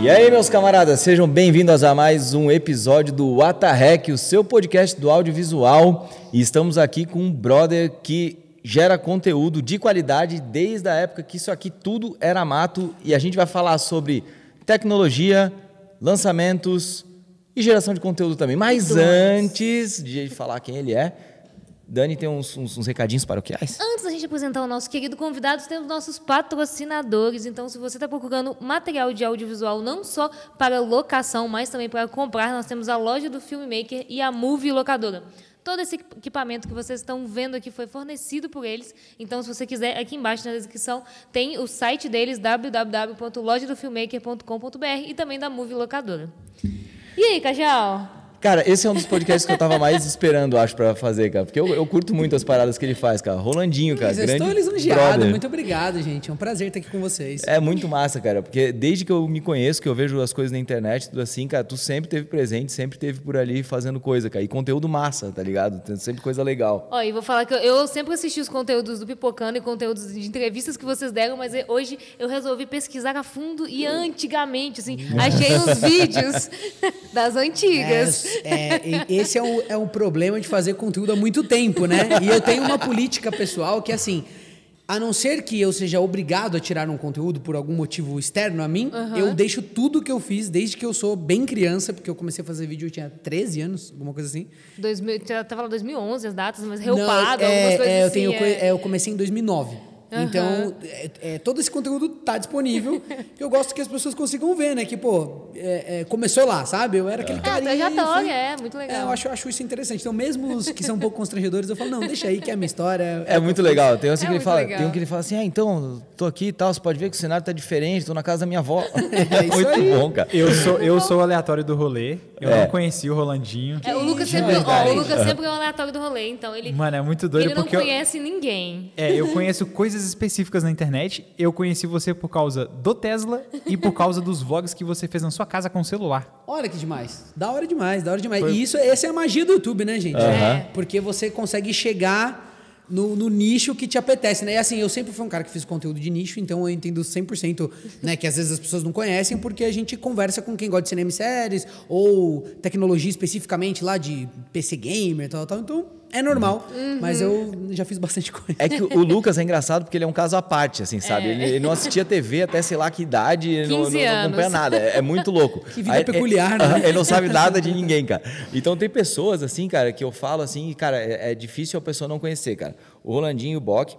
E aí, meus camaradas, sejam bem-vindos a mais um episódio do Atarrec, o seu podcast do audiovisual. E estamos aqui com um brother que gera conteúdo de qualidade desde a época que isso aqui tudo era mato. E a gente vai falar sobre tecnologia, lançamentos e geração de conteúdo também. Mas antes de falar quem ele é, Dani tem uns, uns, uns recadinhos paroquiais. Antes da gente apresentar o nosso querido convidado, temos nossos patrocinadores. Então, se você está procurando material de audiovisual não só para locação, mas também para comprar, nós temos a loja do Filmmaker e a Movie Locadora. Todo esse equipamento que vocês estão vendo aqui foi fornecido por eles. Então, se você quiser, aqui embaixo na descrição tem o site deles, www.lojadofilmmaker.com.br e também da Movie Locadora. E aí, Cajal? Cara, esse é um dos podcasts que eu tava mais esperando, acho, pra fazer, cara. Porque eu, eu curto muito as paradas que ele faz, cara. Rolandinho, cara. Mas eu grande estou lisonjeado. brother. Muito obrigado, gente. É um prazer estar aqui com vocês. É muito massa, cara. Porque desde que eu me conheço, que eu vejo as coisas na internet, tudo assim, cara, tu sempre teve presente, sempre teve por ali fazendo coisa, cara. E conteúdo massa, tá ligado? Tem sempre coisa legal. Ó, e vou falar que eu, eu sempre assisti os conteúdos do Pipocando e conteúdos de entrevistas que vocês deram, mas hoje eu resolvi pesquisar a fundo e antigamente, assim, achei os vídeos das antigas. É, é, esse é um, é um problema de fazer conteúdo há muito tempo, né? E eu tenho uma política pessoal que, assim, a não ser que eu seja obrigado a tirar um conteúdo por algum motivo externo a mim, eu deixo tudo que eu fiz desde que eu sou bem criança, porque eu comecei a fazer vídeo, eu tinha 13 anos, alguma coisa assim. 2000, já tava lá 2011 as datas, mas reupado, é, algumas coisas é, eu, assim. tenho, é. coi- é, eu comecei em 2009. Então, é, é, todo esse conteúdo tá disponível. eu gosto que as pessoas consigam ver, né? Que, pô, é, é, começou lá, sabe? Eu era aquele É, cara. trajetória, é, muito legal. É, eu acho, eu acho isso interessante. Então, mesmo os que são um pouco constrangedores, eu falo, não, deixa aí que é a minha história. É muito legal. Tem um assim É que ele fala, legal. tem um que ele fala assim: "Ah, então, tô aqui e tal, você pode ver que o cenário tá diferente, tô na casa da minha avó". É isso muito aí. bom, cara. Eu sou, eu sou o aleatório do rolê. Eu É. não conheci o Rolandinho. É, o Lucas sempre, ó, o Lucas sempre é o aleatório do rolê, então ele, Mano, é muito doido ele não porque eu, conhece ninguém. é, eu conheço coisas específicas na internet. Eu conheci você por causa do Tesla e por causa dos vlogs que você fez na sua casa com o celular. Olha que demais. Da hora demais, da hora demais. E isso, essa é a magia do YouTube, né, gente? Aham. Porque você consegue chegar no, no nicho que te apetece, né? E assim, eu sempre fui um cara que fiz conteúdo de nicho, então eu entendo 100%, né? Que às vezes as pessoas não conhecem, porque a gente conversa com quem gosta de cinema e séries, ou tecnologia especificamente lá de PC Gamer e tal, tal. Então, é normal. Mas eu já fiz bastante coisa. É que o Lucas é engraçado porque ele é um caso à parte, assim, sabe? Ele, ele não assistia TV até sei lá que idade, ele não, 15 não, não acompanha nada. É, é muito louco. Que vida peculiar, né? aham, Ele não sabe nada de ninguém, cara. Então tem pessoas, assim, cara, que eu falo assim, e, cara, é, é difícil a pessoa não conhecer, cara. O Rolandinho, o Bock,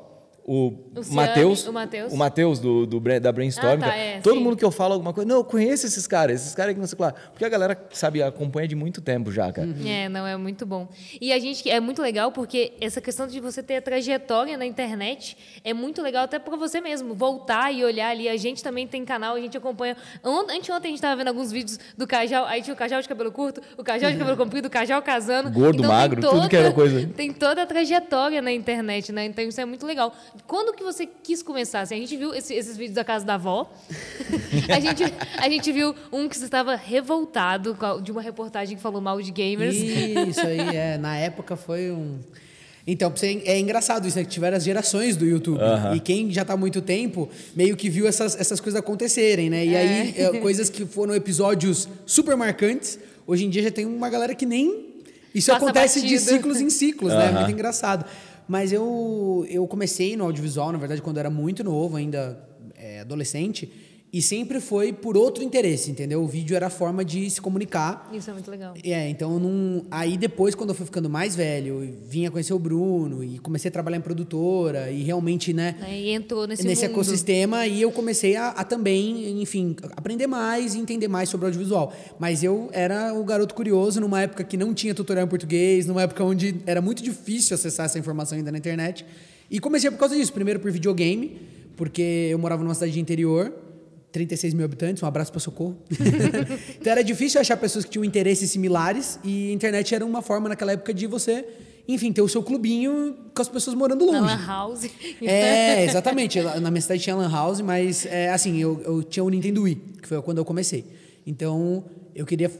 o, Matheus, o Matheus. do, do, da Brainstorm, Ah, tá, é, todo sim. mundo que eu falo alguma coisa, não, eu conheço esses caras, esses caras que não sei lá. Porque a galera, sabe, acompanha de muito tempo já, cara. É, não, é muito bom. E a gente é muito legal porque essa questão de você ter a trajetória na internet é muito legal até para você mesmo voltar e olhar ali. A gente também tem canal, a gente acompanha. Ont- Anteontem a gente estava vendo alguns vídeos do Cajal, aí tinha o Cajal de cabelo curto, o Cajal de cabelo comprido, o Cajal casando. Gordo, tem magro, tudo que era coisa. Tem toda a trajetória na internet, né? Então isso é muito legal. Quando que você quis começar? Assim, a gente viu esse- esses vídeos da casa da avó. a, gente, a gente viu um que você estava revoltado de uma reportagem que falou mal de gamers. Isso aí, é. Na época foi um. Então, é engraçado isso, né? Que tiveram as gerações do YouTube. E quem já tá há muito tempo, meio que viu essas, essas coisas acontecerem, né? E aí, é, coisas que foram episódios super marcantes, hoje em dia já tem uma galera que nem. Isso Passa acontece de ciclos em ciclos, né? É muito engraçado. Mas eu, eu comecei no audiovisual, na verdade, quando eu era muito novo, ainda é, adolescente. E sempre foi por outro interesse, entendeu? O vídeo era a forma de se comunicar. Isso é muito legal. É, então eu não. Aí depois, quando eu fui ficando mais velho, vinha conhecer o Bruno e comecei a trabalhar em produtora e realmente, né? Aí entrou nesse, Nesse mundo. ecossistema e eu comecei a, a também, enfim, aprender mais e entender mais sobre audiovisual. Mas eu era o garoto curioso numa época que não tinha tutorial em português, numa época onde era muito difícil acessar essa informação ainda na internet. E comecei por causa disso. Primeiro por videogame, porque eu morava numa cidade de interior. 36 mil habitantes, um abraço para Socorro. então era difícil achar pessoas que tinham interesses similares e a internet era uma forma naquela época de você, enfim, ter o seu clubinho com as pessoas morando longe. Na Lan House. É, exatamente. Na minha cidade tinha Lan House, mas é, assim, eu, eu tinha o Nintendo Wii, que foi quando eu comecei. Então, eu queria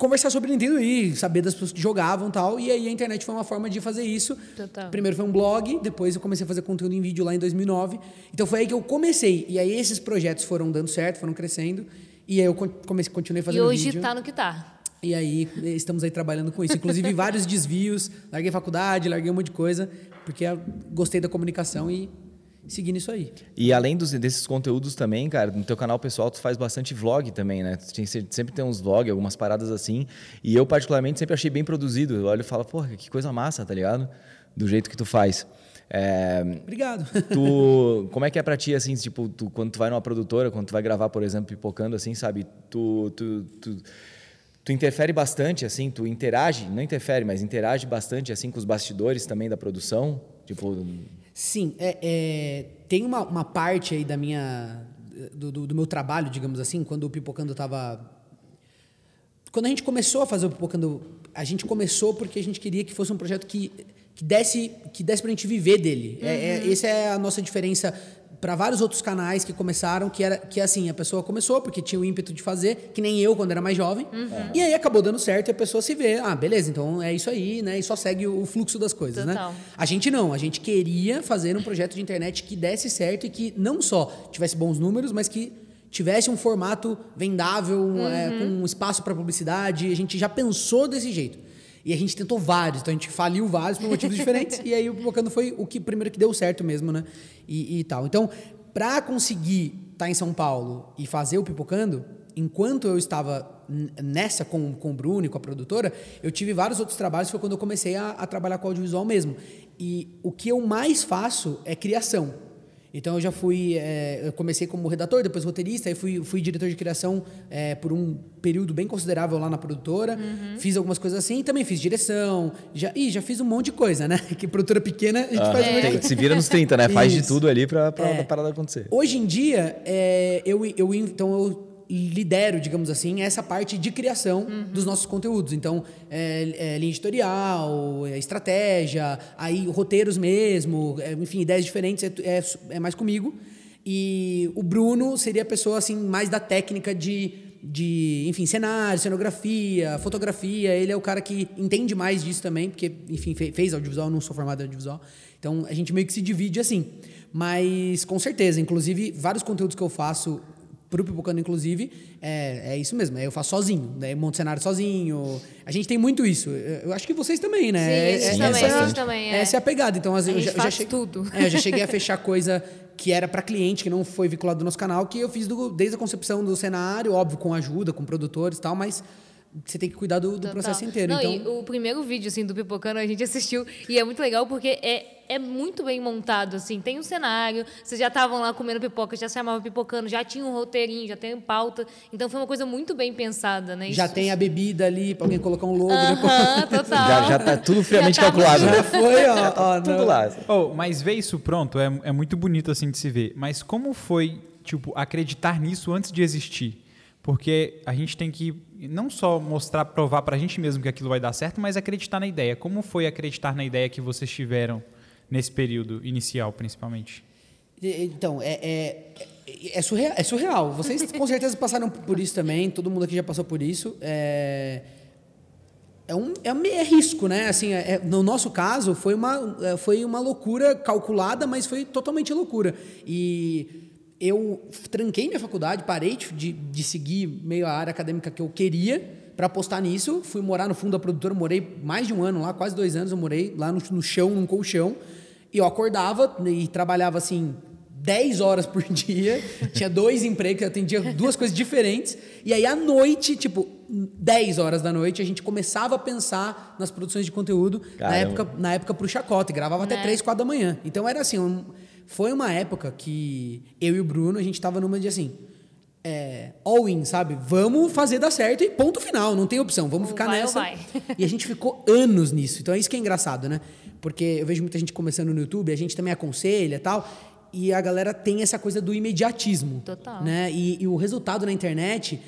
conversar sobre Nintendo Wii, saber das pessoas que jogavam e tal. E aí a internet foi uma forma de fazer isso. Total. Primeiro foi um blog, depois eu comecei a fazer conteúdo em vídeo lá em 2009. Então foi aí que eu comecei. E aí esses projetos foram dando certo, foram crescendo. E aí eu comecei, continuei E fazendo hoje vídeo. tá no que tá. E aí estamos aí trabalhando com isso. Inclusive vários desvios, larguei faculdade, larguei um monte de coisa, porque gostei da comunicação e segui nisso aí. E além dos, desses conteúdos também, cara, no teu canal pessoal tu faz bastante vlog também, né? Tu tem- sempre tem uns vlogs, algumas paradas assim. E eu, particularmente, sempre achei bem produzido. Eu olho e falo, porra, que coisa massa, tá ligado? Do jeito que tu faz. É, Obrigado. tu, como é que é pra ti, assim, tipo, tu, quando tu vai numa produtora, quando tu vai gravar, por exemplo, pipocando, assim, sabe? Tu, tu, tu, tu interfere bastante, assim, tu interage, não interfere, mas interage bastante, assim, com os bastidores também da produção? Tipo, Sim, é, é, tem uma, uma parte aí da minha do, do- do meu trabalho, digamos assim, quando o Pipocando estava quando a gente começou a fazer o Pipocando, a gente começou porque a gente queria que fosse um projeto que, que desse que desse pra gente viver dele. É, é, essa é a nossa diferença para vários outros canais que começaram, que era que assim, a pessoa começou porque tinha o ímpeto de fazer, que nem eu quando era mais jovem. E aí acabou dando certo e a pessoa se vê, ah, beleza, então é isso aí, né? E só segue o fluxo das coisas, Total. né? A gente não, a gente queria fazer um projeto de internet que desse certo e que não só tivesse bons números, mas que tivesse um formato vendável, é, com um espaço para publicidade. A gente já pensou desse jeito. E a gente tentou vários, então a gente faliu vários por motivos diferentes. E aí o Pipocando foi o que primeiro que deu certo mesmo, né? E, e tal. Então, para conseguir estar em São Paulo e fazer o Pipocando, enquanto eu estava nessa com, com o Bruno e com a produtora, eu tive vários outros trabalhos, foi quando eu comecei a, a trabalhar com audiovisual mesmo. E o que eu mais faço é criação. Então eu já fui, é, eu comecei como redator, depois roteirista, aí fui, fui diretor de criação é, por um período bem considerável lá na produtora. Fiz algumas coisas assim, também fiz direção, já, ih, já fiz um monte de coisa, né? Que produtora pequena a gente ah, faz um de tem- se vira nos 30, né? Faz de tudo ali pra, pra É. a parada acontecer. Hoje em dia, é, eu, eu, então eu lidero, digamos assim, essa parte de criação dos nossos conteúdos. Então, é, é, linha editorial, é, estratégia, aí roteiros mesmo, é, enfim, ideias diferentes, é, é, é mais comigo. E o Bruno seria a pessoa assim mais da técnica de, de enfim, cenário, cenografia, fotografia. Ele é o cara que entende mais disso também, porque, enfim, fe- fez audiovisual, não sou formado em audiovisual. Então, a gente meio que se divide assim. Mas, com certeza, inclusive, vários conteúdos que eu faço pro Pipocando, inclusive, é, é isso mesmo. é Eu faço sozinho, né? Monto cenário sozinho. A gente tem muito isso. Eu acho que vocês também, né? Sim, É- é- também, essa, também, é. Essa é a pegada. Então, às A vezes, eu já, já cheguei- tudo. é, eu já cheguei a fechar coisa que era para cliente, que não foi vinculado do nosso canal, que eu fiz do- desde a concepção do cenário, óbvio, com ajuda, com produtores e tal, mas você tem que cuidar do, do processo inteiro. Não, então, e o primeiro vídeo, assim, do Pipocando, a gente assistiu e é muito legal porque é, é muito bem montado, assim. Tem um cenário, vocês já estavam lá comendo pipoca, já se chamava Pipocando, já tinha um roteirinho, já tem pauta. Então foi uma coisa muito bem pensada, né? já Isso- tem a bebida ali pra alguém colocar um logo. depois. Aham, total. Já, já tá tudo friamente Já tá calculado. muito- né? Já foi, ó. ó Tudo não. lá. Oh, mas ver isso pronto é, é muito bonito assim de se ver. Mas como foi, tipo, acreditar nisso antes de existir? Porque a gente tem que não só mostrar, provar pra gente mesmo que aquilo vai dar certo, mas acreditar na ideia. Como foi acreditar na ideia que vocês tiveram nesse período inicial, principalmente? Então, é, é, é, é surreal, é surreal. Vocês com certeza passaram por isso também, todo mundo aqui já passou por isso. É, é, um, é, um- é risco, né? Assim, é- é- no nosso caso, foi uma, é, foi uma loucura calculada, mas foi totalmente loucura. E eu tranquei minha faculdade, parei de, de, seguir meio a área acadêmica que eu queria para apostar nisso. Fui morar no fundo da produtora, morei mais de um ano lá, quase dois anos eu morei lá no, no chão, num colchão. E eu acordava e trabalhava assim 10 horas por dia, tinha dois empregos, eu atendia duas coisas diferentes. E aí à noite, tipo, 10 horas da noite, a gente começava a pensar nas produções de conteúdo na Caramba. época, na época pro Chacota, e gravava até Né? 3, 4 da manhã. Então era assim, um- foi uma época que eu e o Bruno, a gente tava numa de assim, é, all in, sabe? Vamos fazer dar certo e ponto final, não tem opção, vamos Ou ficar vai nessa. vai. E a gente ficou anos nisso. Então é isso que é engraçado, né? Porque eu vejo muita gente começando no YouTube, a gente também aconselha e tal, e a galera tem essa coisa do imediatismo. Total. Né? E, e o resultado na internet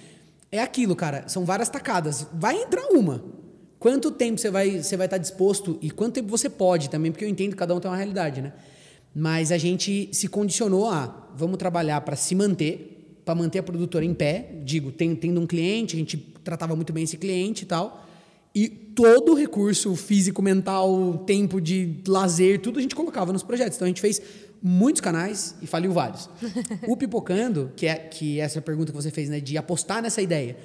é aquilo, cara. São várias tacadas. Vai entrar uma. Quanto tempo você vai você vai estar disposto e quanto tempo você pode também, porque eu entendo que cada um tem uma realidade, né? Mas a gente se condicionou a vamos trabalhar para se manter, para manter a produtora em pé. Digo, tendo um cliente, a gente tratava muito bem esse cliente e tal. E todo o recurso físico, mental, tempo de lazer, tudo a gente colocava nos projetos. Então a gente fez muitos canais e faliu vários. o Pipocando, que é que é essa pergunta que você fez, né, de apostar nessa ideia.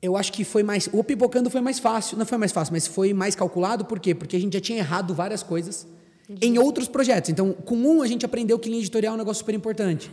Eu acho que foi mais. O Pipocando foi mais fácil. Não foi mais fácil, mas foi mais calculado. Por quê? Porque a gente já tinha errado várias coisas em outros projetos. Então, com um, a gente aprendeu que linha editorial é um negócio super importante.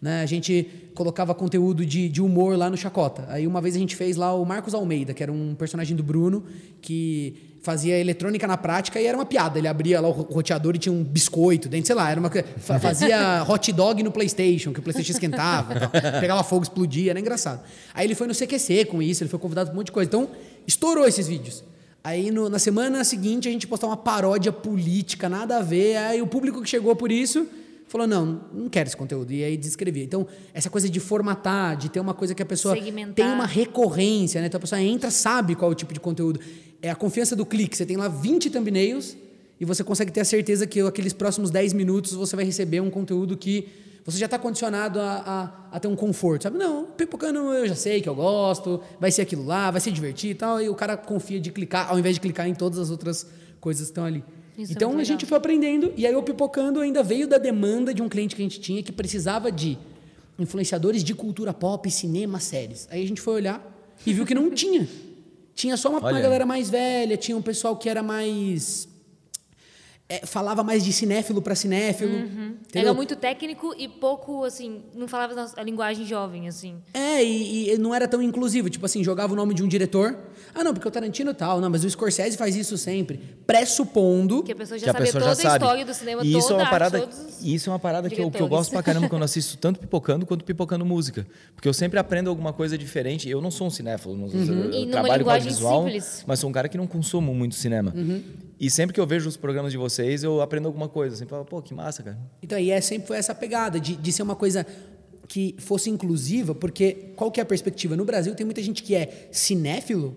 Né? A gente colocava conteúdo de, de humor lá no Chacota. Aí uma vez a gente fez lá o Marcos Almeida, que era um personagem do Bruno, que fazia eletrônica na prática e era uma piada. Ele abria lá o roteador e tinha um biscoito dentro, sei lá, era uma fazia hot dog no PlayStation, que o PlayStation esquentava, tal. pegava fogo, explodia, era engraçado. Aí ele foi no CQC com isso, ele foi convidado para um monte de coisa. Então, estourou esses vídeos. Aí no, na semana seguinte a gente postou uma paródia política, nada a ver. Aí o público que chegou por isso falou: não, não quero esse conteúdo. E aí descrevia. Então, essa coisa de formatar, de ter uma coisa que a pessoa Segmentar. tem uma recorrência, né? Então a pessoa entra, sabe qual é o tipo de conteúdo. É a confiança do clique. Você tem lá 20 thumbnails e você consegue ter a certeza que aqueles próximos 10 minutos você vai receber um conteúdo que você já está condicionado a, a, a, ter um conforto, sabe? Não, pipocando eu já sei que eu gosto, vai ser aquilo lá, vai ser divertido e tal, e o cara confia de clicar, ao invés de clicar em todas as outras coisas que estão ali. Isso é então muito a gente foi aprendendo, e aí o pipocando ainda veio da demanda de um cliente que a gente tinha que precisava de influenciadores de cultura pop, cinema, séries. Aí a gente foi olhar e viu que não tinha. Tinha só uma, uma galera mais velha, tinha um pessoal que era mais. É, falava mais de cinéfilo para cinéfilo. Era entendeu? muito técnico e pouco, assim, não falava a linguagem jovem, assim. É, e, e não era tão inclusivo. Tipo assim, jogava o nome de um diretor. Ah, não, porque o Tarantino tal. Não, mas o Scorsese faz isso sempre. Pressupondo. Que a pessoa já que a pessoa toda já a sabe. história do cinema, e isso toda é uma a parada, arte, todos os isso é uma parada que eu, que eu gosto pra caramba quando eu assisto tanto pipocando quanto pipocando música, porque eu sempre aprendo alguma coisa diferente. Eu não sou um cinéfilo, eu Uhum. E numa trabalho com audiovisual, simples. mas sou um cara que não consumo muito cinema. Uhum. E sempre que eu vejo os programas de vocês, eu aprendo alguma coisa. Eu sempre falo, pô, que massa, cara. Então, e é, sempre foi essa pegada de, de ser uma coisa que fosse inclusiva, porque qual que é a perspectiva? No Brasil tem muita gente que é cinéfilo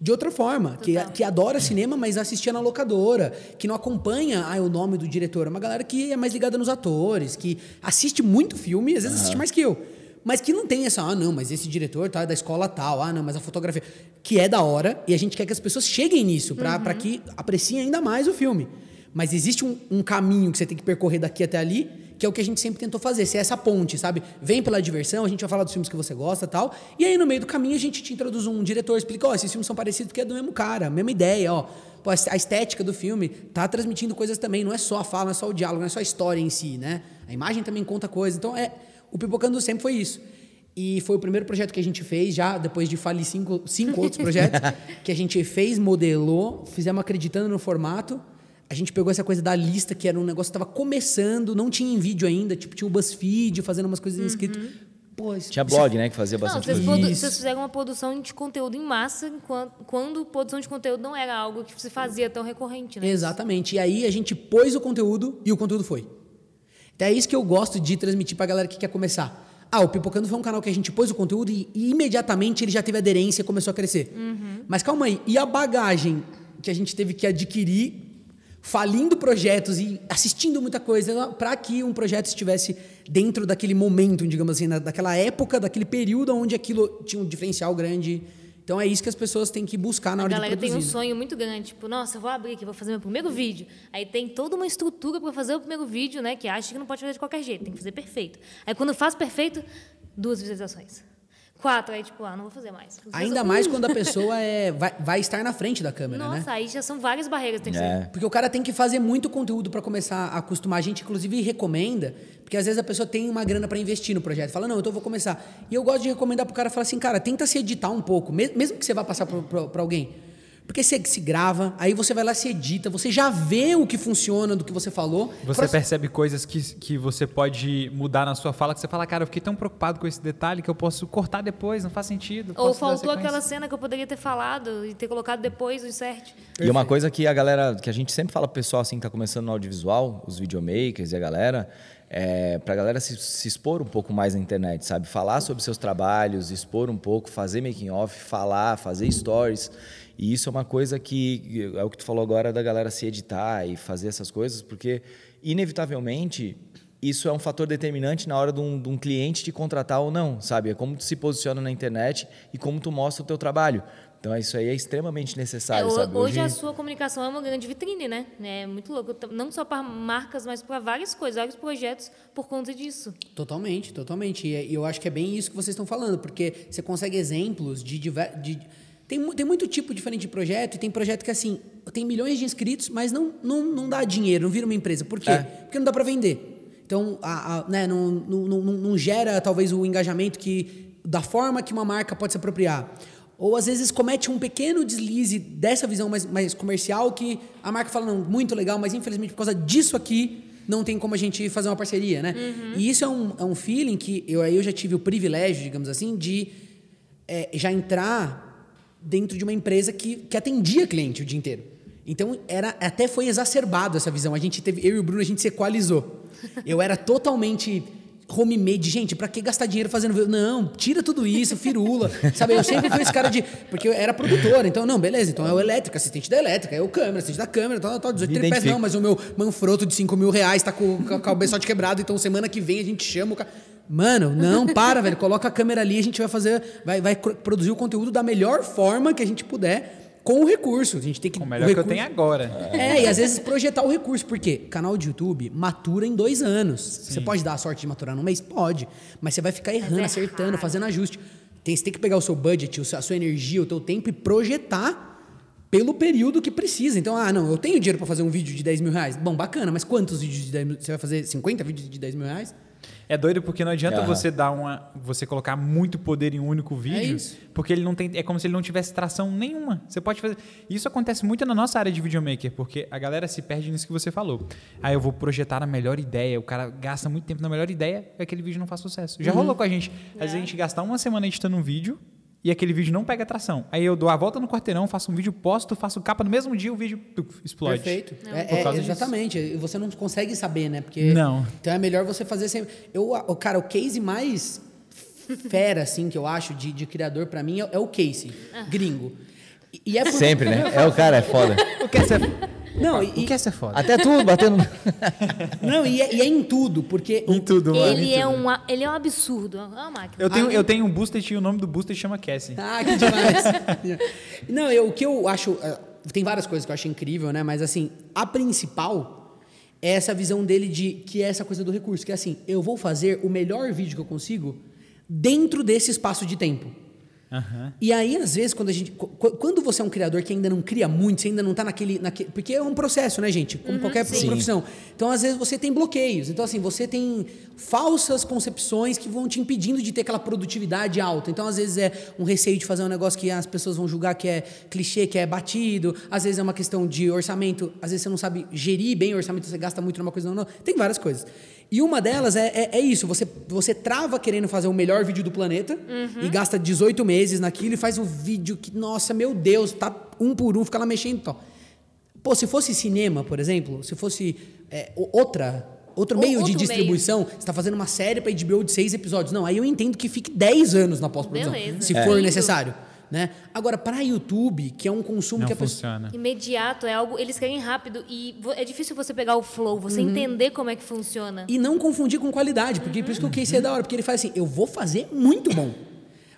de outra forma, que, que adora cinema, mas assistia na locadora, que não acompanha ah, o nome do diretor. É uma galera que é mais ligada nos atores, que assiste muito filme, às vezes assiste mais que eu. Mas que não tem essa, ah, não, mas esse diretor tá é da escola tal, ah, não, mas a fotografia. Que é da hora, e a gente quer que as pessoas cheguem nisso, pra pra que apreciem ainda mais o filme. Mas existe um, um caminho que você tem que percorrer daqui até ali, que é o que a gente sempre tentou fazer, ser essa ponte, sabe? Vem pela diversão, a gente vai falar dos filmes que você gosta e tal. E aí, no meio do caminho, a gente te introduz um diretor, explica, ó, esses filmes são parecidos porque é do mesmo cara, mesma ideia, ó. Pô, a estética do filme tá transmitindo coisas também, não é só a fala, não é só o diálogo, não é só a história em si, né? A imagem também conta coisa. Então, é, o Pipocando sempre foi isso. E foi o primeiro projeto que a gente fez, já depois de falir cinco, cinco outros projetos, que a gente fez, modelou, fizemos acreditando no formato. A gente pegou essa coisa da lista, que era um negócio que estava começando, não tinha em vídeo ainda, tipo, tinha o BuzzFeed fazendo umas coisas em escrito. Pô, isso- Tinha isso- blog, né, que fazia Não, bastante vocês, coisa. produ- Isso. vocês fizeram uma produção de conteúdo em massa, enquanto, quando produção de conteúdo não era algo que se fazia tão recorrente, né? Exatamente. E aí a gente pôs o conteúdo e o conteúdo foi. Então é isso que eu gosto de transmitir pra galera que quer começar. Ah, o Pipocando foi um canal que a gente pôs o conteúdo e, e imediatamente ele já teve aderência e começou a crescer. Mas calma aí, e a bagagem que a gente teve que adquirir falindo projetos e assistindo muita coisa para que um projeto estivesse dentro daquele momento, digamos assim, na- daquela época, daquele período onde aquilo tinha um diferencial grande. Então é isso que as pessoas têm que buscar na A hora galera de tem produzir. um sonho muito grande, tipo, nossa, eu vou abrir aqui, vou fazer meu primeiro vídeo. Aí tem toda uma estrutura para fazer o primeiro vídeo, né? Que acha que não pode fazer de qualquer jeito, tem que fazer perfeito. Aí quando faz perfeito, duas visualizações. Quatro, aí tipo, ah, não vou fazer mais. Ainda mais quando a pessoa é, vai, vai estar na frente da câmera, né? Nossa, aí já são várias barreiras, tem que É. ser. Porque o cara tem que fazer muito conteúdo para começar a acostumar. A gente, inclusive, recomenda, porque às vezes a pessoa tem uma grana para investir no projeto. Fala, não, então eu vou começar. E eu gosto de recomendar pro cara falar assim, cara, tenta se editar um pouco, me- mesmo que você vá passar para alguém. Porque você se grava, aí você vai lá se edita, você já vê o que funciona do que você falou. Você Pra- percebe coisas que, que você pode mudar na sua fala, que você fala, cara, eu fiquei tão preocupado com esse detalhe que eu posso cortar depois, não faz sentido. Ou faltou sequência." aquela cena que eu poderia ter falado e ter colocado depois o insert. E uma coisa que a galera, que a gente sempre fala pro pessoal assim que tá começando no audiovisual, os videomakers e a galera, é pra galera se, se expor um pouco mais na internet, sabe? Falar sobre seus trabalhos, expor um pouco, fazer making off, falar, fazer stories. E isso é uma coisa que é o que tu falou agora da galera se editar e fazer essas coisas, porque inevitavelmente isso é um fator determinante na hora de um, de um cliente te contratar ou não, sabe? É como tu se posiciona na internet e como tu mostra o teu trabalho. Então isso aí é extremamente É, necessário, ho- sabe? hoje a sua comunicação é uma grande vitrine, né? É muito louco. Não só para marcas, mas para várias coisas, vários projetos por conta disso. Totalmente, totalmente. E é- e eu acho que é bem isso que vocês estão falando, porque você consegue exemplos de, diver- de tem, tem muito tipo diferente de projeto, e tem projeto que, assim, tem milhões de inscritos, mas não, não, não dá dinheiro, não vira uma empresa. Por quê? É. Porque não dá para vender. Então, a, a- né, não, não, não, não- gera, talvez, o engajamento que da forma que uma marca pode se apropriar. Ou, às vezes, comete um pequeno deslize dessa visão mais, mais comercial que a marca fala, não, muito legal, mas, infelizmente, por causa disso aqui, não tem como a gente fazer uma parceria, né? E isso é um, é um feeling que eu, aí eu já tive o privilégio, digamos assim, de é, já entrar dentro de uma empresa que, que atendia cliente o dia inteiro. Então, era, até foi exacerbado essa visão. A gente teve, eu e o Bruno, a gente se equalizou. Eu era totalmente homemade. Gente, pra que gastar dinheiro fazendo... Não, tira tudo isso, firula. Sabe, eu sempre fui esse cara de... Porque eu era produtora, então, não, beleza. Então, é o elétrico, assistente da elétrica, é o câmera, assistente da câmera, tal, tal, 18 Me tripés. Não, mas o meu Manfrotto de 5 mil reais tá com, com, com o cabeçote quebrado, então semana que vem a gente chama o cara... Mano, não, para, velho. Coloca a câmera ali, a gente vai fazer... Vai, vai produzir o conteúdo da melhor forma que a gente puder com o recurso. A gente tem que... O melhor que eu recurso- tenho agora. é, e às vezes projetar o recurso, porque canal de YouTube matura em dois anos. Você pode dar a sorte de maturar num mês? Pode. Mas você vai ficar errando, é acertando, raro. fazendo ajuste. Tem, você tem que pegar o seu budget, o seu- a sua energia, o teu tempo e projetar pelo período que precisa. Então, ah, não, eu tenho dinheiro para fazer um vídeo de 10 mil reais. Bom, bacana, mas quantos vídeos de 10 mil? Você vai fazer 50 vídeos de 10 mil reais? É doido porque não adianta Aham. você dar uma. você colocar muito poder em um único vídeo. isso. Porque ele não tem. É como se ele não tivesse tração nenhuma. Você pode fazer. Isso acontece muito na nossa área de videomaker, porque a galera se perde nisso que você falou. Aí eu vou projetar a melhor ideia, o cara gasta muito tempo na melhor ideia e aquele vídeo não faz sucesso. Já rolou com a gente. Às vezes a gente gastar uma semana editando um vídeo. E aquele vídeo não pega tração. Aí eu dou a volta no quarteirão, faço um vídeo, posto, faço capa no mesmo dia, o vídeo tuf, explode. Perfeito. É, é, disso. exatamente. E Você não consegue saber, né? Porque Não. Então é melhor você fazer sempre. Eu, o cara, o case mais fera, assim, que eu acho de, de criador pra mim é, é o Casey, gringo. E, é por- Sempre, né? É o cara, é foda. O que é Não, e, o que é ser foda? Até tudo batendo. não e, é, e é em tudo, porque Em tudo, mano. Ele é, um, ele é um absurdo. É uma máquina. Eu tenho, Ah, eu tenho um booster e o nome do booster chama Cassie. Ah, que demais. Não, eu, o que eu acho. eh, Tem várias coisas que eu acho incrível, né? Mas assim, a principal é essa visão dele de que é essa coisa do recurso, que é assim, eu vou fazer o melhor vídeo que eu consigo dentro desse espaço de tempo. Aham. E aí, às vezes, quando a gente. qu- qu- Quando você é um criador que ainda não cria muito, você ainda não tá naquele. naquele porque é um processo, né, gente? Como qualquer sim. profissão. Então, às vezes, você tem bloqueios. Então, assim, você tem falsas concepções que vão te impedindo de ter aquela produtividade alta. Então, às vezes, é um receio de fazer um negócio que as pessoas vão julgar que é clichê, que é batido. Às vezes é uma questão de orçamento. Às vezes você não sabe gerir bem o orçamento, você gasta muito numa coisa, não, não. Tem várias coisas. E uma delas é, é, é isso: você, você trava querendo fazer o melhor vídeo do planeta e gasta 18 meses naquilo e faz um vídeo que, nossa, meu Deus, tá um por um, fica lá mexendo e tal. Pô, se fosse cinema, por exemplo, se fosse é, outra. Outro Ou- meio de outro distribuição, você está fazendo uma série para HBO de seis episódios. Não, aí eu entendo que fique 10 anos na pós-produção, se É. for Lindo. necessário. Né? Agora, para YouTube, que é um consumo Não que a pessoa. funciona. Imediato, é algo. Eles querem rápido e é difícil você pegar o flow, você entender como é que funciona. E não confundir com qualidade, porque por isso que o Casey é da hora, porque ele faz assim: eu vou fazer muito bom,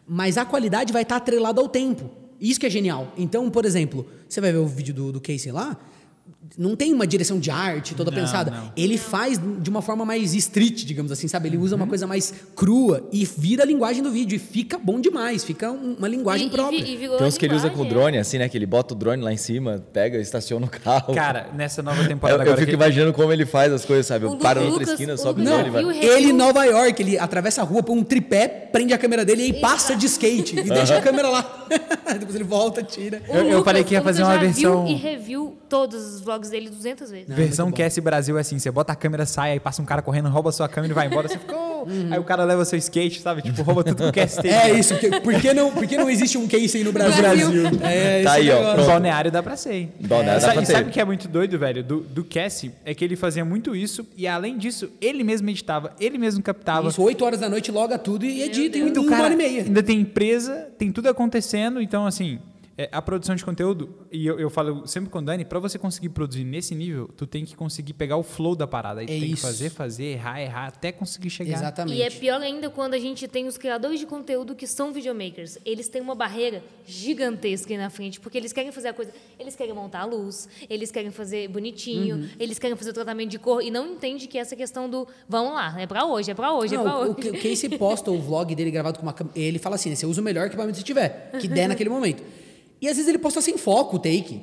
mas a qualidade vai estar atrelada ao tempo. Isso que é genial. Então, por exemplo, você vai ver o vídeo do, do Casey lá, não tem uma direção de arte toda Não, pensada. não. Ele faz de uma forma mais street, digamos assim, sabe? Ele usa Uhum. uma coisa mais crua e vira a linguagem do vídeo. E fica bom demais, fica um- uma linguagem E- e própria. e virou Tem uns que ele usa com linguagem, drone, assim, né? Que ele bota o drone lá em cima, pega, estaciona o carro. Cara, nessa nova eu, temporada eu agora. fico que- imaginando como ele faz as coisas, sabe? O Eu paro na outra esquina, o sobe o drone e vai. Ele em Nova York, ele atravessa a rua por um tripé, prende a câmera dele e aí passa de skate. E deixa a câmera lá. Depois ele volta, tira. O Eu- eu Lucas- falei que ia o fazer uma versão- Viu e review todos os vlogs dele 200 vezes. Versão muito bom. Cassie Brasil é assim: você bota a câmera, sai, aí passa um cara correndo, rouba a sua câmera e vai embora. Você ficou. Aí o cara leva seu skate, sabe? Tipo, rouba tudo que o Cassie tem. É isso. que- Por que não, por que não existe um Casey no Brasil? Brasil. É, Tá aí, ó, negócio. O Pronto. balneário dá pra ser. hein? Balneário dá Sa- pra e sabe o que é muito doido, velho? Do, do Cassie é que ele fazia muito isso e além disso, ele mesmo editava, ele mesmo captava. Isso, 8 horas da noite, loga tudo e edita em uma hora e meia. ainda tem empresa, tem tudo acontecendo, então assim. É, a produção de conteúdo, e eu, eu falo sempre com o Dani, pra você conseguir produzir nesse nível, tu tem que conseguir pegar o flow da parada. Aí tu É tem que fazer, fazer, errar, errar, até conseguir chegar. Exatamente. E é pior ainda quando a gente tem os criadores de conteúdo que são videomakers. Eles têm uma barreira gigantesca aí na frente, porque eles querem fazer a coisa. Eles querem montar a luz, eles querem fazer bonitinho, Uhum. eles querem fazer o tratamento de cor e não entende que essa questão do vamos lá, é pra hoje, é pra hoje, é pra Não, o, hoje. o Casey posta o vlog dele gravado com uma câmera. Ele fala assim: né, você usa o melhor equipamento que você tiver, que der naquele momento. E às vezes ele posta sem foco o take.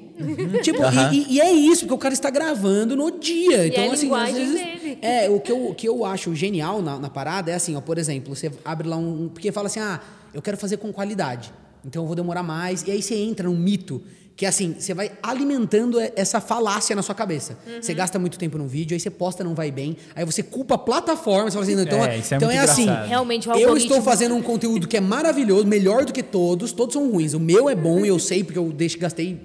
tipo, Aham. e, e- e é isso, porque o cara está gravando no dia. então, é assim, às vezes. dele. É, o que eu, o que eu acho genial na, na parada é assim, ó, por exemplo, você abre lá um. Porque fala assim, ah, eu quero fazer com qualidade. Então eu vou demorar mais. E aí você entra num mito que assim, você vai alimentando essa falácia na sua cabeça. Você Uhum. gasta muito tempo num vídeo, aí você posta, não vai bem. Aí você culpa a plataforma, você fala assim, então É, isso é então muito é assim. Realmente, o Eu estou fazendo um conteúdo que é maravilhoso, melhor do que todos, todos são ruins. O meu é bom e eu sei, porque eu deixo, gastei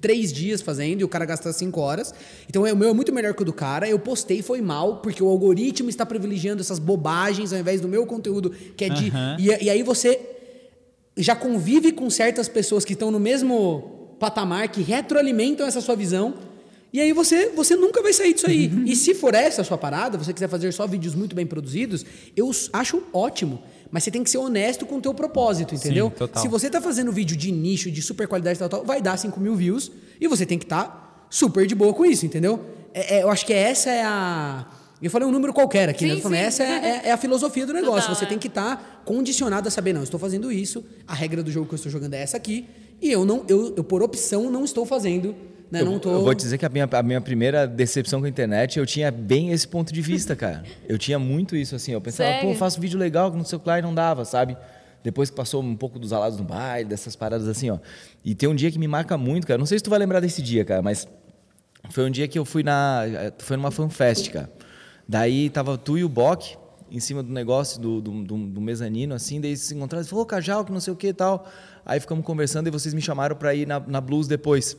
três dias fazendo e o cara gasta cinco horas. Então é, o meu é muito melhor que o do cara. Eu postei e foi mal, porque o algoritmo está privilegiando essas bobagens ao invés do meu conteúdo, que é de. Aham. E, e aí você já convive com certas pessoas que estão no mesmo patamar, que retroalimentam essa sua visão. E aí você, você nunca vai sair disso aí. e se for essa a sua parada, você quiser fazer só vídeos muito bem produzidos, eu acho ótimo. Mas você tem que ser honesto com o teu propósito, entendeu? total. Se você tá fazendo vídeo de nicho, de super qualidade tal, tal, vai dar 5 mil views e você tem que estar super de boa com isso, entendeu? É- é, eu acho que essa é a... Eu falei um número qualquer aqui, né? Sim, Eu falando, sim. essa é, é- é a filosofia do negócio. Total, você é. tem que estar condicionado a saber, não, eu estou fazendo isso, a regra do jogo que eu estou jogando é essa aqui, e eu não, eu, eu por opção não estou fazendo, né? Eu, não tô... eu vou te dizer que a minha, a minha primeira decepção com a internet, eu tinha bem esse ponto de vista, cara. Eu tinha muito isso, assim. Eu pensava, Sério? pô, faço vídeo legal no celular e não dava, sabe? Depois que passou um pouco dos alados no baile, dessas paradas assim, ó. E tem um dia que me marca muito, cara. Não sei se tu vai lembrar desse dia, cara, mas foi um dia que eu fui na. Foi numa fanfest, cara. Daí tava tu e o Bock em cima do negócio do, do, do, do mezanino, assim, daí se encontraram, falou, Cajal, que não sei o que e tal. Aí ficamos conversando e vocês me chamaram pra ir na, na Blues depois.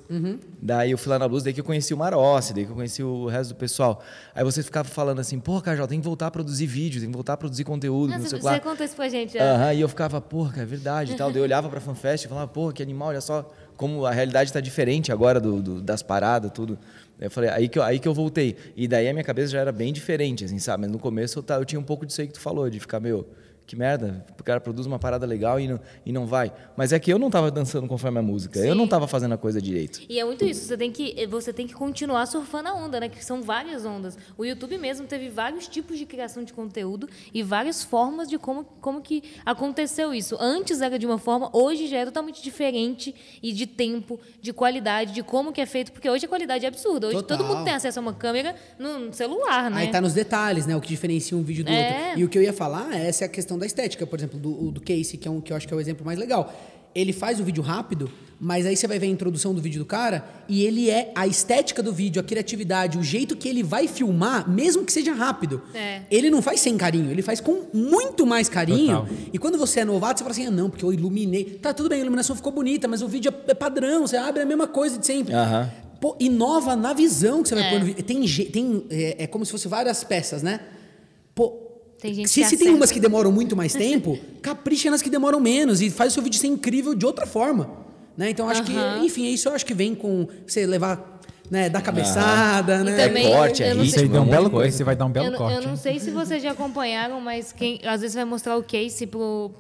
Daí eu fui lá na Blues, daí que eu conheci o Marossi, daí que eu conheci o resto do pessoal. Aí vocês ficavam falando assim, pô, Cajal, tem que voltar a produzir vídeo, tem que voltar a produzir conteúdo, Ah, não você, sei o que você lá. contou isso pra gente já. Aham, e eu ficava, porra, é verdade e tal. Daí eu olhava pra FanFest e falava, porra, que animal, olha só como a realidade está diferente agora do, do- das paradas, tudo. Eu falei, aí que, eu, aí que eu voltei. E daí a minha cabeça já era bem diferente, assim, sabe? Mas no começo eu, ta- eu tinha um pouco disso aí que tu falou, de ficar, meu, que merda, o cara produz uma parada legal e não, e não vai. Mas é que eu não tava dançando conforme a música, eu Sim. não tava fazendo a coisa direito. E é muito isso, você tem, que, você tem que continuar surfando a onda, né? Que são várias ondas. O YouTube mesmo teve vários tipos de criação de conteúdo e várias formas de como, como que aconteceu isso. Antes era de uma forma, hoje já é totalmente diferente e de tempo, de qualidade, de como que é feito, porque hoje a qualidade é absurda. Hoje Total. todo mundo tem acesso a uma câmera no celular, né? Aí tá nos detalhes, né? O que diferencia um vídeo do É. outro. E o que eu ia falar, essa é a questão da estética, por exemplo, do, do Casey, que, é um, que eu acho que é o exemplo mais legal. Ele faz o vídeo rápido, mas aí você vai ver a introdução do vídeo do cara e ele é a estética do vídeo, a criatividade, o jeito que ele vai filmar, mesmo que seja rápido. É. Ele não faz sem carinho, ele faz com muito mais carinho. Total. E quando você é novato, você fala assim: ah, não, porque eu iluminei. Tá, tudo bem, a iluminação ficou bonita, mas o vídeo é padrão, você abre a mesma coisa de sempre. Aham. Pô, inova na visão que você vai É. pôr no vídeo. Tem, tem é, é como se fosse várias peças, né? Pô, Tem gente se, que se tem umas que demoram muito mais tempo, capricha nas que demoram menos e faz o seu vídeo ser incrível de outra forma. Né? Então, acho que, enfim, isso eu acho que vem com você levar, né, dar cabeçada, E né? também- é corte, é Isso sei- um belo, coisa. esse vai dar um belo eu, não- corte. eu não hein? sei se vocês já acompanharam, mas quem às vezes vai mostrar o case para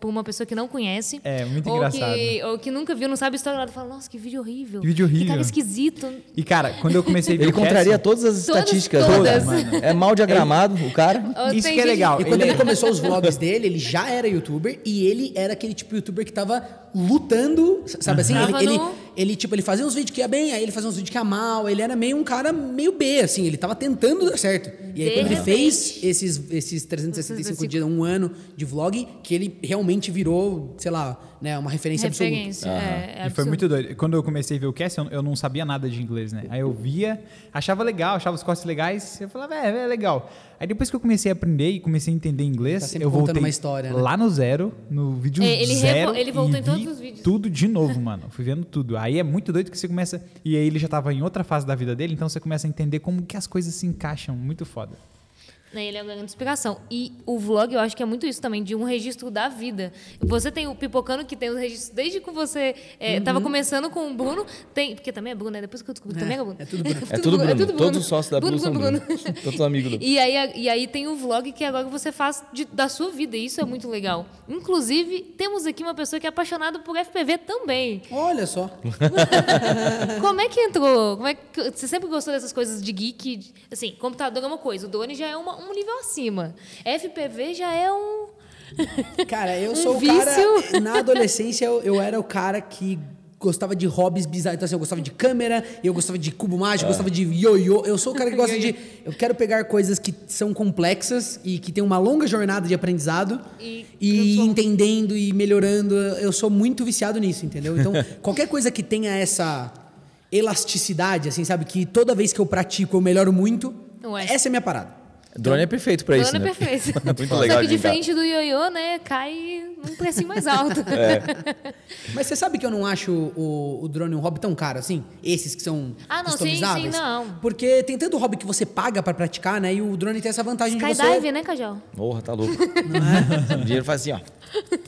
uma pessoa que não conhece. É, muito ou engraçado. Que, ou que nunca viu, não sabe a história nada, fala, nossa, que vídeo horrível. Que vídeo horrível. Que cara esquisito. E, cara, quando eu comecei a ver Ele contraria todas as Todas, estatísticas, todas. né? É mal diagramado, o cara. Isso que é legal. E quando Ele ele, começou os vlogs dele, ele já era youtuber e ele era aquele tipo de youtuber que tava lutando, sabe assim? Ele, Tava ele, no- ele, tipo, ele fazia uns vídeos que ia bem, aí ele fazia uns vídeos que ia mal, ele era meio um cara meio B, assim, ele tava tentando dar certo. E aí De quando ele repente- fez esses, esses 365 365 dias, um ano de vlog, que ele realmente virou, sei lá, né, uma referência, absoluta. Referência. É, é E foi muito doido. Quando eu comecei a ver o cast, eu, eu não sabia nada de inglês, né? Aí eu via, achava legal, achava os cortes legais, eu falava, é, é legal. Aí depois que eu comecei a aprender e comecei a entender inglês, Tá eu contando voltei uma história, né? lá no zero, no vídeo É, ele zero, ele voltou em todos os vídeos. tudo de novo, mano. Fui vendo tudo. Aí é muito doido que você começa... E aí ele já tava em outra fase da vida dele, então você começa a entender como que as coisas se encaixam. Muito foda. Né, Ele é uma grande inspiração. E o vlog, eu acho que é muito isso também, de um registro da vida. Você tem o Pipocano, que tem os registros desde que você estava começando com o Bruno. Tem, porque também é Bruno, né? Depois que eu descobri que também é Bruno. é tudo Bruno. É tudo Bruno. Todos os sócios da Blue são Bruno. Todos amigos do E aí, e aí tem o vlog que agora você faz de- da sua vida. E isso é muito legal. Inclusive, temos aqui uma pessoa que é apaixonada por FPV também. Olha só. Como é que entrou? Como é que você sempre gostou dessas coisas de geek? Assim, computador é uma coisa, o drone já é uma- um nível acima. FPV já é um. Cara, eu Um sou o vício. cara. Na adolescência, eu, eu era o cara que gostava de hobbies bizarros. Então, assim, eu gostava de câmera, eu gostava de cubo mágico, eu gostava de ioiô. Eu sou o cara que gosta de. Eu quero pegar coisas que são complexas e que tem uma longa jornada de aprendizado E e, transforma. entendendo e melhorando. Eu sou muito viciado nisso, entendeu? Então, qualquer coisa que tenha essa elasticidade, assim, sabe? Que toda vez que eu pratico eu melhoro muito. Ué. Essa é a minha parada. Drone é perfeito pra isso, drone né? é perfeito. Muito Só legal que de diferente do ioiô, né? Cai num precinho mais alto. É. Mas você sabe que eu não acho o, o drone um hobby tão caro assim? Esses que são Ah, não, sim, customizáveis? sim, não. Porque tem tanto hobby que você paga pra praticar, né? E o drone tem essa vantagem de Skydive, você... né, Cajal? Porra, tá louco. O dinheiro faz assim, ó.